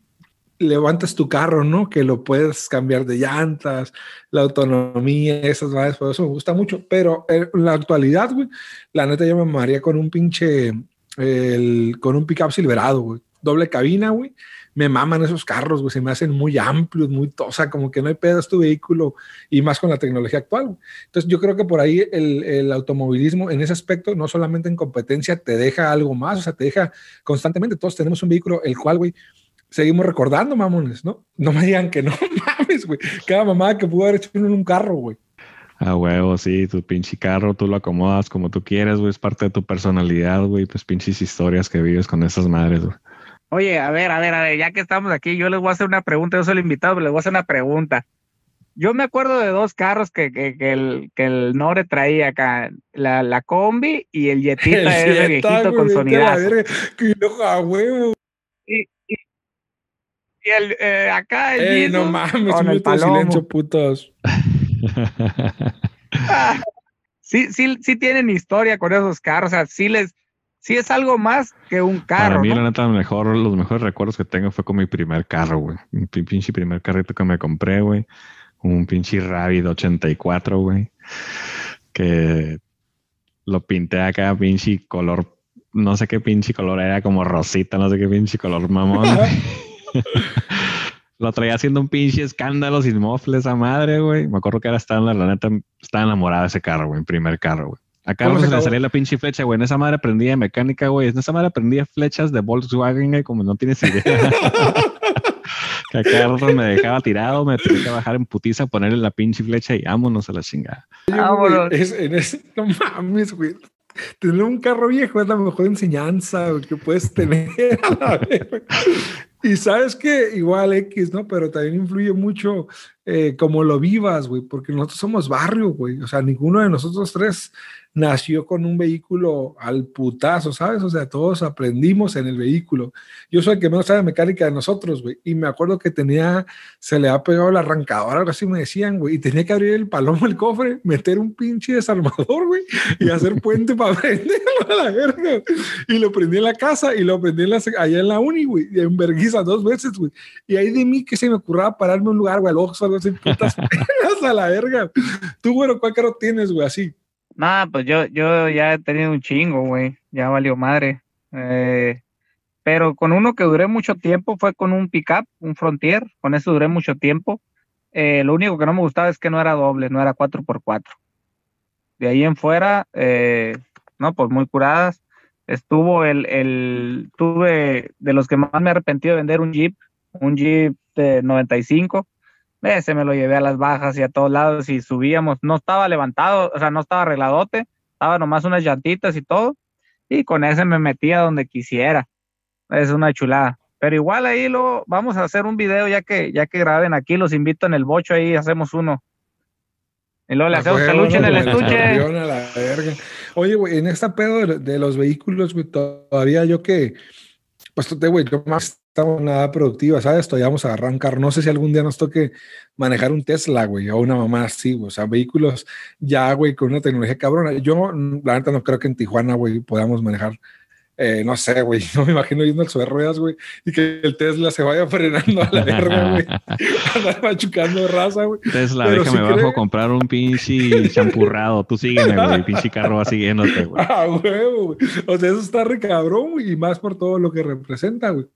levantas tu carro, ¿no? Que lo puedes cambiar de llantas, la autonomía, esas cosas, por eso me gusta mucho, pero en la actualidad, güey, la neta yo me amaría con un pinche el, con un pickup silverado, güey. Doble cabina, güey. Me maman esos carros, güey. Se me hacen muy amplios, muy tosa, como que no hay pedos tu vehículo y más con la tecnología actual. Entonces, yo creo que por ahí el, el, automovilismo en ese aspecto, no solamente en competencia, te deja algo más, o sea, te deja constantemente. Todos tenemos un vehículo, el cual, güey, seguimos recordando, mamones, ¿no? No me digan que no mames, güey. Cada mamá que pudo haber hecho en un carro, güey. A huevo, sí, tu pinche carro, tú lo acomodas como tú quieres, güey, es parte de tu personalidad, güey, pues pinches historias que vives con esas madres, güey. Oye, a ver, a ver, a ver, ya que estamos aquí, yo les voy a hacer una pregunta, yo soy el invitado, pero les voy a hacer una pregunta. Yo me acuerdo de dos carros que, que, que el, que el Nore traía acá, la, la combi y el Yetita ese viejito con sonidazo. Y, y, y el, eh, acá el eh, no mames, con el silencio, putos. sí, sí, sí tienen historia con esos carros, o sea, sí les, sí es algo más que un carro. Para mí, la neta, mejor, los mejores recuerdos que tengo fue con mi primer carro, güey. Mi pinche primer carrito que me compré, güey. Un pinche Rabbit 84, güey. Que lo pinté acá, pinche color, no sé qué pinche color era, como rosita, no sé qué pinche color mamón. Lo traía haciendo un pinche escándalo sin mofle esa madre, güey. Me acuerdo que era estaba, la neta, estaba enamorada de ese carro, güey, primer carro, güey. Acá no se le salía la pinche flecha, güey. En esa madre aprendía mecánica, güey. En esa madre aprendía flechas de Volkswagen, güey, como no tienes idea. que acá rato me dejaba tirado, me tenía que bajar en putiza, ponerle la pinche flecha y vámonos a la chingada. Vámonos. no mames, güey. Tener un carro viejo es la mejor enseñanza que puedes tener. Y sabes que igual X, ¿no? Pero también influye mucho eh, cómo lo vivas, güey, porque nosotros somos barrio, güey. O sea, ninguno de nosotros tres nació con un vehículo al putazo, ¿sabes? O sea, todos aprendimos en el vehículo. Yo soy el que menos sabe mecánica de nosotros, güey. Y me acuerdo que tenía, se le ha pegado la arrancadora, algo así me decían, güey. Y tenía que abrir el palomo del cofre, meter un pinche desarmador, güey, y hacer puente para prenderlo a la verga. Y lo prendí en la casa y lo prendí allá en la uni, güey. En Berguisa dos veces, güey. Y ahí de mí que se me ocurraba pararme un lugar, güey, al ojo, algo así, putas a la verga. Tú, bueno, ¿cuál carro tienes, güey, así? Nah, pues yo, yo ya he tenido un chingo, güey. Ya valió madre. Eh, pero con uno que duré mucho tiempo fue con un pickup, un Frontier. Con eso duré mucho tiempo. Eh, lo único que no me gustaba es que no era doble, no era 4x4. De ahí en fuera, eh, no, pues muy curadas. Estuvo el, el, tuve de los que más me he arrepentido de vender un Jeep, un Jeep de 95 ese me lo llevé a las bajas y a todos lados y subíamos. No estaba levantado, o sea, no estaba arregladote, estaba nomás unas llantitas y todo. Y con ese me metía donde quisiera. Es una chulada. Pero igual ahí lo vamos a hacer un video ya que ya que graben aquí, los invito en el bocho ahí, hacemos uno. Y luego le hacemos peluche en el estuche. Oye, güey, en esta pedo de, los vehículos, güey, todavía yo que, pues, te, güey, yo más estamos nada productiva, ¿sabes? Todavía vamos a arrancar. No sé si algún día nos toque manejar un Tesla, güey, o una mamá así, güey. O sea, vehículos ya, güey, con una tecnología cabrona. Yo, la verdad, no creo que en Tijuana, güey, podamos manejar eh, no sé, güey, no me imagino yendo al sobre ruedas, güey, y que el Tesla se vaya frenando a la verga, güey, andar machucando raza, güey. Tesla, déjame bajo a comprar un pinche champurrado, tú sígueme, güey, pinche carro va siguiéndote, güey. Ah, güey, güey. O sea, eso está re cabrón, güey, y más por todo lo que representa, güey.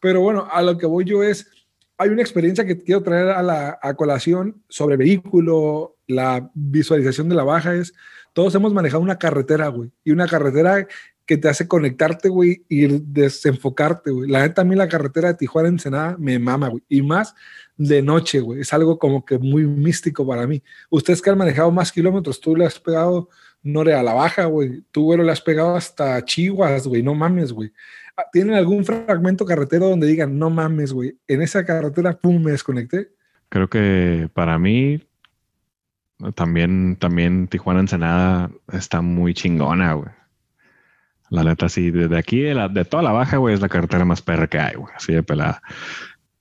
Pero bueno, a lo que voy yo es, hay una experiencia que quiero traer a la a colación sobre vehículo, la visualización de la baja es, todos hemos manejado una carretera, güey, y una carretera que te hace conectarte, güey, y desenfocarte, güey. La neta, a mí la carretera de Tijuana Ensenada me mama, güey. Y más de noche, güey. Es algo como que muy místico para mí. Ustedes que han manejado más kilómetros, tú le has pegado, no a la baja, güey. Tú, güey, le has pegado hasta Chihuahua, güey. No mames, güey. ¿Tienen algún fragmento carretero donde digan, no mames, güey? En esa carretera, pum, me desconecté. Creo que para mí también, también Tijuana Ensenada está muy chingona, güey. La neta, sí, desde aquí, de, la, de toda la baja, güey, es la carretera más perra que hay, güey, así de pelada.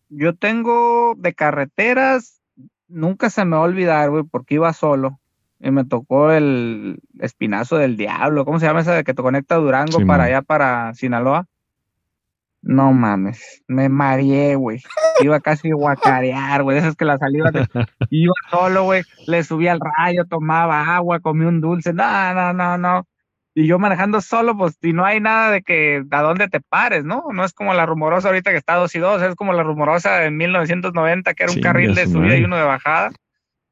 Yo tengo de carreteras, nunca se me va a olvidar, güey, porque iba solo y me tocó el espinazo del diablo, ¿cómo se llama esa de que te conecta Durango para allá, para Sinaloa? No mames, me mareé, güey. Iba casi a guacarear, güey. Esas que la salida de... iba solo, güey. Le subí al rayo, tomaba agua, comí un dulce. No, no, no, no. Y yo manejando solo, pues, y no hay nada de que a dónde te pares, ¿no? No es como la rumorosa ahorita que está dos y dos, es como la rumorosa en 1990, que era un carril de subida y uno de bajada.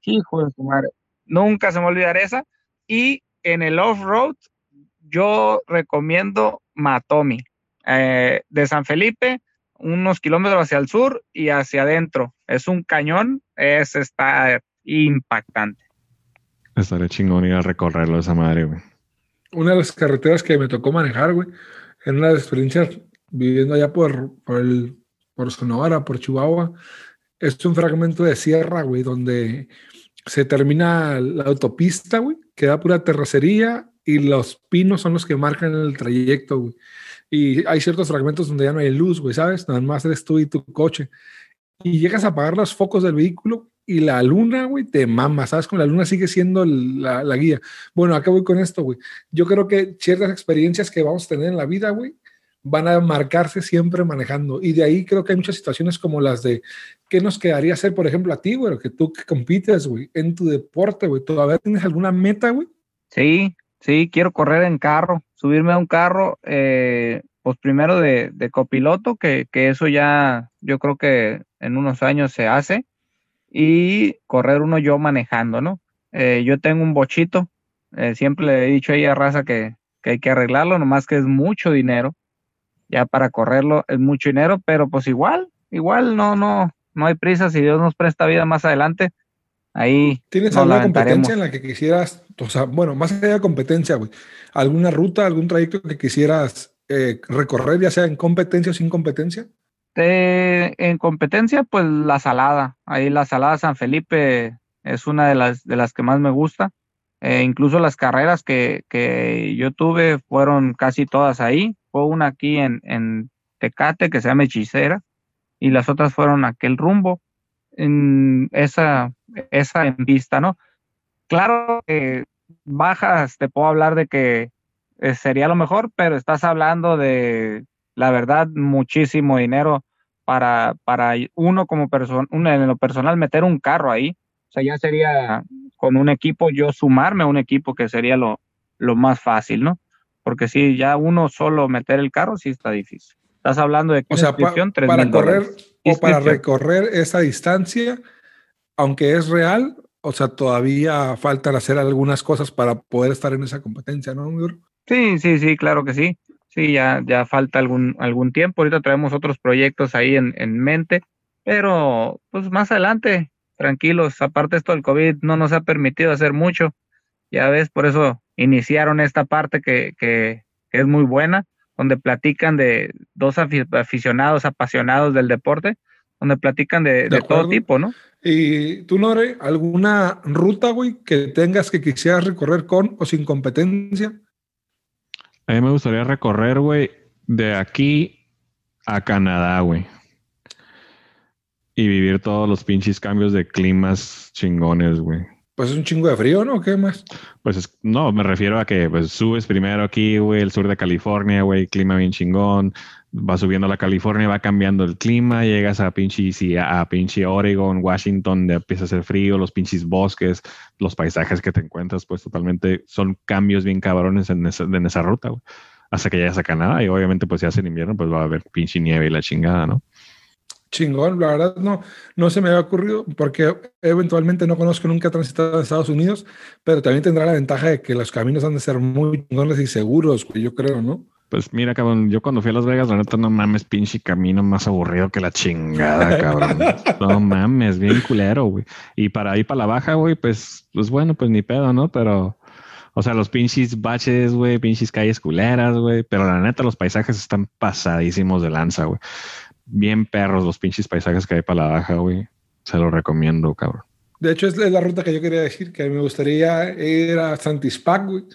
Hijo de su madre. Nunca se me olvidará esa. Y en el off-road, yo recomiendo Matomi eh, de San Felipe, unos kilómetros hacia el sur y hacia adentro. Es un cañón, es, está impactante. Estaré chingón ir a recorrerlo esa madre, güey. Una de las carreteras que me tocó manejar, güey, en una de las experiencias viviendo allá por, por, el, por Sonora, por Chihuahua, es un fragmento de sierra, güey, donde se termina la autopista, güey, queda pura terracería y los pinos son los que marcan el trayecto, güey. Y hay ciertos fragmentos donde ya no hay luz, güey, ¿sabes? Nada más eres tú y tu coche. Y llegas a apagar los focos del vehículo y la luna, güey, te mama, ¿sabes? Con la luna sigue siendo la, la, guía. Bueno, acá voy con esto, güey. Yo creo que ciertas experiencias que vamos a tener en la vida, güey, van a marcarse siempre manejando. Y de ahí creo que hay muchas situaciones como las de qué nos quedaría hacer, por ejemplo, a ti, güey, que tú que compites, güey, en tu deporte, güey. ¿Todavía tienes alguna meta, güey? Sí, sí, quiero correr en carro subirme a un carro, eh, pues primero de, copiloto, que, eso ya yo creo que en unos años se hace, y correr uno yo manejando, ¿no? Eh, yo tengo un bochito, eh, siempre le he dicho a ella raza que, que hay que arreglarlo, nomás que es mucho dinero, ya para correrlo es mucho dinero, pero pues igual, igual no, no, no hay prisa, si Dios nos presta vida más adelante, Ahí. ¿Tienes alguna competencia en la que quisieras, o sea, bueno, más allá de competencia, güey, alguna ruta, algún trayecto que quisieras eh, recorrer, ya sea en competencia o sin competencia? en competencia, pues la salada. Ahí la salada San Felipe es una de las, de las que más me gusta. Eh, incluso las carreras que, que, yo tuve fueron casi todas ahí. Fue una aquí en, en Tecate que se llama Hechicera y las otras fueron aquel rumbo. En esa esa en vista, ¿no? Claro que bajas, te puedo hablar de que eh, sería lo mejor, pero estás hablando de, la verdad, muchísimo dinero para, para uno como persona, en lo personal, meter un carro ahí. O sea, ya sería con un equipo, yo sumarme a un equipo que sería lo, lo más fácil, ¿no? Porque si ya uno solo meter el carro, sí está difícil. Estás hablando de que o sea, para correr o para recorrer esa distancia, aunque es real, o sea, todavía faltan hacer algunas cosas para poder estar en esa competencia, ¿no, Sí, sí, sí, claro que sí. Sí, ya, ya falta algún, algún tiempo. Ahorita traemos otros proyectos ahí en, en mente, pero pues más adelante, tranquilos. Aparte esto del COVID no nos ha permitido hacer mucho. Ya ves, por eso iniciaron esta parte que, que, que es muy buena, donde platican de dos aficionados apasionados del deporte donde platican de, todo tipo, ¿no? Y tú, Nore, ¿alguna ruta, güey, que tengas que quisieras recorrer con o sin competencia? A mí me gustaría recorrer, güey, de aquí a Canadá, güey. Y vivir todos los pinches cambios de climas chingones, güey. Pues es un chingo de frío, ¿no? ¿Qué más? Pues no, me refiero a que pues, subes primero aquí, güey, el sur de California, güey, clima bien chingón va subiendo a la California, va cambiando el clima, llegas a pinche, a Oregon, Washington, donde empieza a hacer frío, los pinches bosques, los paisajes que te encuentras, pues totalmente son cambios bien cabrones en esa, en esa ruta, Hasta que llegas a Canadá y obviamente pues si hace invierno, pues va a haber pinche nieve y la chingada, ¿no? Chingón, la verdad no, no se me había ocurrido porque eventualmente no conozco nunca transitado a Estados Unidos, pero también tendrá la ventaja de que los caminos han de ser muy chingones y seguros, yo creo, ¿no? Pues mira, cabrón, yo cuando fui a Las Vegas, la neta, no mames, pinche camino más aburrido que la chingada, cabrón. no mames, bien culero, güey. Y para ir para la baja, güey, pues, pues bueno, pues ni pedo, ¿no? Pero, o sea, los pinches baches, güey, pinches calles culeras, güey. Pero la neta, los paisajes están pasadísimos de lanza, güey. Bien perros los pinches paisajes que hay para la baja, güey. Se lo recomiendo, cabrón. De hecho, es la ruta que yo quería decir, que me gustaría ir a Santispac, güey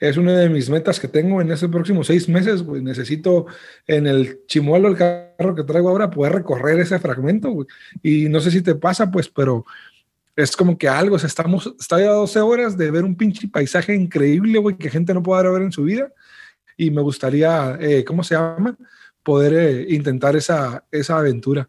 es una de mis metas que tengo en estos próximos seis meses, güey. Necesito en el chimuelo, el carro que traigo ahora, poder recorrer ese fragmento, güey. Y no sé si te pasa, pues, pero es como que algo, o sea, estamos, está a 12 horas de ver un pinche paisaje increíble, güey, que gente no puede ver en su vida. Y me gustaría, eh, ¿cómo se llama? Poder eh, intentar esa, esa aventura.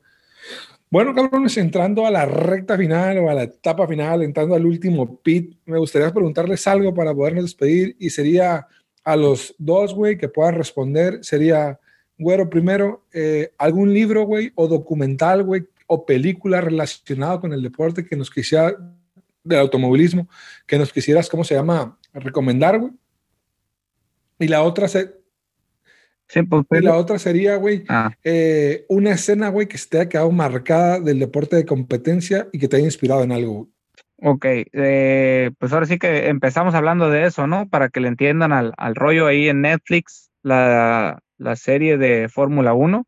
Bueno, cabrones, entrando a la recta final o a la etapa final, entrando al último pit, me gustaría preguntarles algo para podernos despedir y sería a los dos, güey, que puedan responder. Sería, güero, primero, eh, algún libro, güey, o documental, güey, o película relacionado con el deporte que nos quisiera, del automovilismo, que nos quisieras, ¿cómo se llama?, recomendar, güey. Y la otra, se, pues, y la otra sería, güey, ah. eh, una escena, güey, que se te haya quedado marcada del deporte de competencia y que te haya inspirado en algo. Ok, eh, pues ahora sí que empezamos hablando de eso, ¿no? Para que le entiendan al, rollo ahí en Netflix, la, serie de Fórmula 1,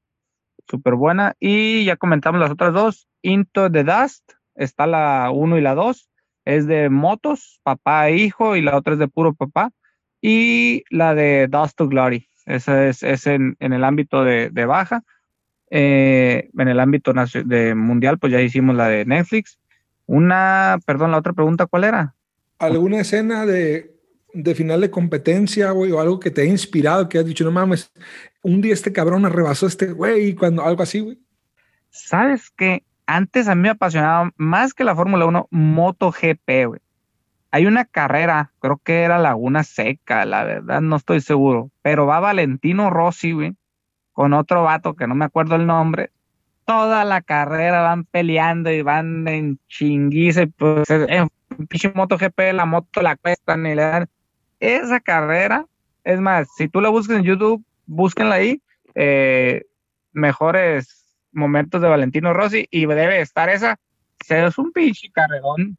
súper buena. Y ya comentamos las otras dos, Into the Dust, está la 1 y la 2, es de motos, papá e hijo, y la otra es de puro papá. Y la de Dust to Glory, esa es, es en, el ámbito de, baja. Eh, en el ámbito de mundial, pues ya hicimos la de Netflix. Una, perdón, la otra pregunta, ¿cuál era? ¿Alguna escena de, de final de competencia, güey, o algo que te ha inspirado, que has dicho, no mames, un día este cabrón arrebasó este güey, cuando algo así, güey? ¿Sabes qué? Antes a mí me apasionaba más que la Fórmula 1, MotoGP, güey. Hay una carrera, creo que era Laguna Seca, la verdad, no estoy seguro, pero va Valentino Rossi, güey, con otro vato que no me acuerdo el nombre. Toda la carrera van peleando y van en chinguice, pues en pinche MotoGP, la moto la cuestan y le dan. Esa carrera, es más, si tú la buscas en YouTube, búsquenla ahí, eh, mejores momentos de Valentino Rossi y debe estar esa. Es un pinche carrerón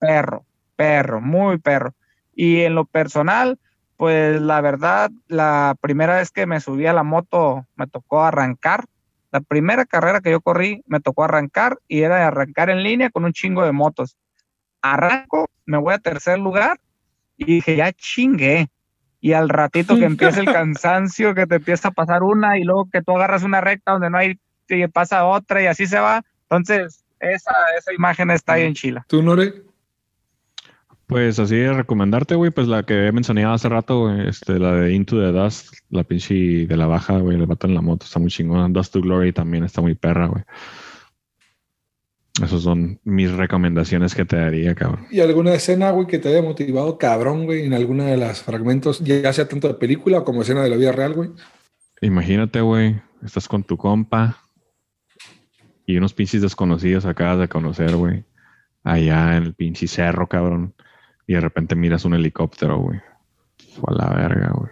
perro perro, muy perro. Y en lo personal, pues la verdad, la primera vez que me subí a la moto me tocó arrancar. La primera carrera que yo corrí me tocó arrancar y era de arrancar en línea con un chingo de motos. Arranco, me voy a tercer lugar y dije, ya chingué. Y al ratito que empieza el cansancio, que te empieza a pasar una y luego que tú agarras una recta donde no hay, pasa otra y así se va. Entonces, esa, esa imagen está ahí en Chile. ¿Tú, Nore? Pues así de recomendarte, güey, pues la que he mencionado hace rato, este, la de Into the Dust, la pinche de la baja, güey, el vato en la moto, está muy chingón. Dust to Glory también está muy perra, güey. Esas son mis recomendaciones que te daría, cabrón. ¿Y alguna escena, güey, que te haya motivado, cabrón, güey, en alguna de las fragmentos, ya sea tanto de película como escena de la vida real, güey? Imagínate, güey, estás con tu compa y unos pinches desconocidos acabas de conocer, güey, allá en el pinche cerro, cabrón y de repente miras un helicóptero, güey. Fue a la verga, güey.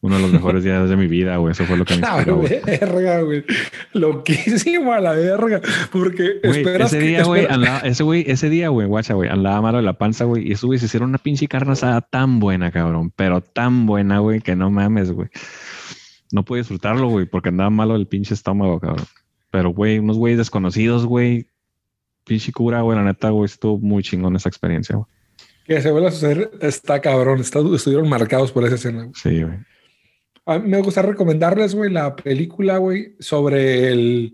Uno de los mejores días de mi vida, güey. Eso fue lo que me inspiró, güey. verga, güey. Loquísimo a la verga. Porque esperas ese día, güey, ese güey, ese día, güey, guacha, güey, andaba malo de la panza, güey. Y eso, güey, se hicieron una pinche carne asada tan buena, cabrón. Pero tan buena, güey, que no mames, güey. No pude disfrutarlo, güey, porque andaba malo el pinche estómago, cabrón. Pero, güey, unos güeyes desconocidos, güey. Pinche cura, güey, la neta, güey, estuvo muy chingón esa experiencia, güey que se vuelva a suceder está cabrón. estuvieron marcados por esa escena. Sí, güey. A mí me gusta recomendarles, güey, la película, güey, sobre el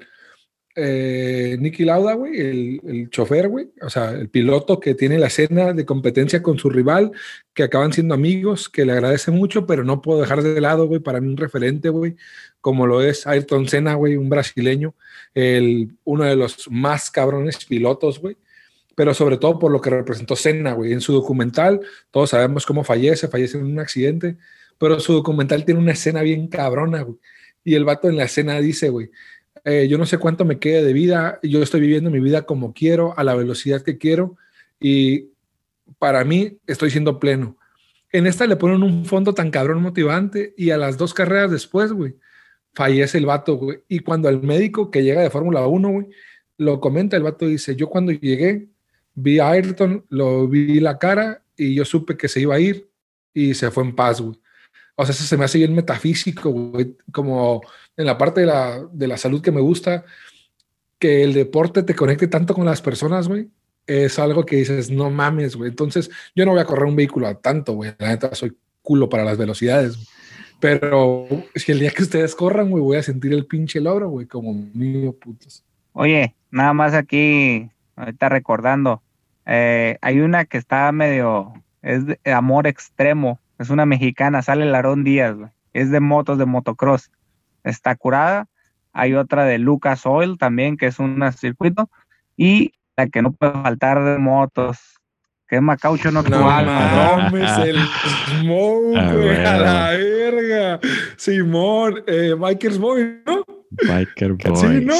eh, Nicky Lauda, güey, el, el chofer, güey, o sea, el piloto que tiene la escena de competencia con su rival, que acaban siendo amigos, que le agradece mucho, pero no puedo dejar de lado, güey, para mí un referente, güey, como lo es Ayrton Senna, güey, un brasileño, el, uno de los más cabrones pilotos, güey pero sobre todo por lo que representó Senna, güey. En su documental, todos sabemos cómo fallece, fallece en un accidente, pero su documental tiene una escena bien cabrona, güey. Y el vato en la escena dice, güey, Eh, yo no sé cuánto me quede de vida. Yo estoy viviendo mi vida como quiero, a la velocidad que quiero. Y para mí estoy siendo pleno. En esta le ponen un fondo tan cabrón motivante y a las dos carreras después, güey, fallece el vato, güey. Y cuando el médico que llega de Fórmula 1, güey, lo comenta, el vato dice, yo cuando llegué, vi a Ayrton, lo vi la cara y yo supe que se iba a ir y se fue en paz, güey. O sea, eso se me hace bien metafísico, güey, como en la parte de la, de la salud que me gusta, que el deporte te conecte tanto con las personas, güey, es algo que dices, no mames, güey. Entonces, yo no voy a correr un vehículo a tanto, güey. La neta, soy culo para las velocidades. Pero si el día que ustedes corran, güey, voy a sentir el pinche logro, güey, como mío, putos. Oye, nada más aquí, ahorita recordando, eh, hay una que está medio, es de amor extremo, es una mexicana, sale Larón Díaz, güey. es de motos, de motocross, está curada. Hay otra de Lucas Oil también, que es un circuito, y la que no puede faltar de motos, que es Macaucho no No mames, el Smoke, ah, a la verga. Simón, eh, Biker's Boy, ¿no? Biker Boy. Sí, ¿no?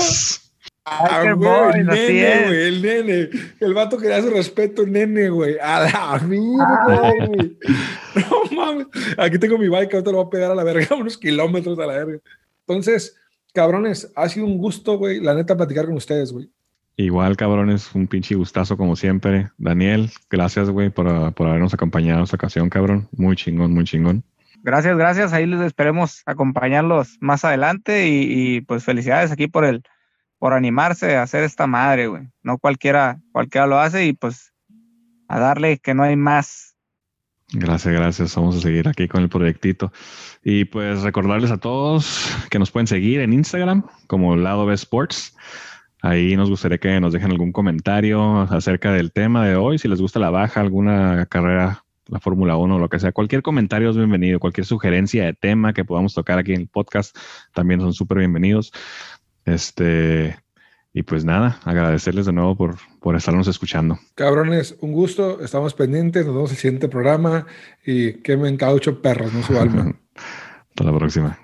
Ah, güey, el nene, güey, el nene. El vato que da su respeto, nene, güey. A la mierda, güey. No mames. Aquí tengo mi bike, ahorita lo voy a pegar a la verga, unos kilómetros a la verga. Entonces, cabrones, ha sido un gusto, güey, la neta, platicar con ustedes, güey. Igual, cabrones, un pinche gustazo como siempre. Daniel, gracias, güey, por, por habernos acompañado esta ocasión, cabrón. Muy chingón, muy chingón. Gracias, gracias. Ahí les esperemos acompañarlos más adelante y, pues felicidades aquí por el por animarse a hacer esta madre, güey. No cualquiera cualquiera lo hace y pues a darle que no hay más. Gracias, gracias. Vamos a seguir aquí con el proyectito. Y pues recordarles a todos que nos pueden seguir en Instagram como Lado B Sports. Ahí nos gustaría que nos dejen algún comentario acerca del tema de hoy, si les gusta la baja, alguna carrera, la Fórmula 1 o lo que sea. Cualquier comentario es bienvenido, cualquier sugerencia de tema que podamos tocar aquí en el podcast también son súper bienvenidos. Este, y pues nada, agradecerles de nuevo por, por estarnos escuchando. Cabrones, un gusto, estamos pendientes, nos vemos en el siguiente programa y que me encaucho perros, no su alma. Hasta la próxima.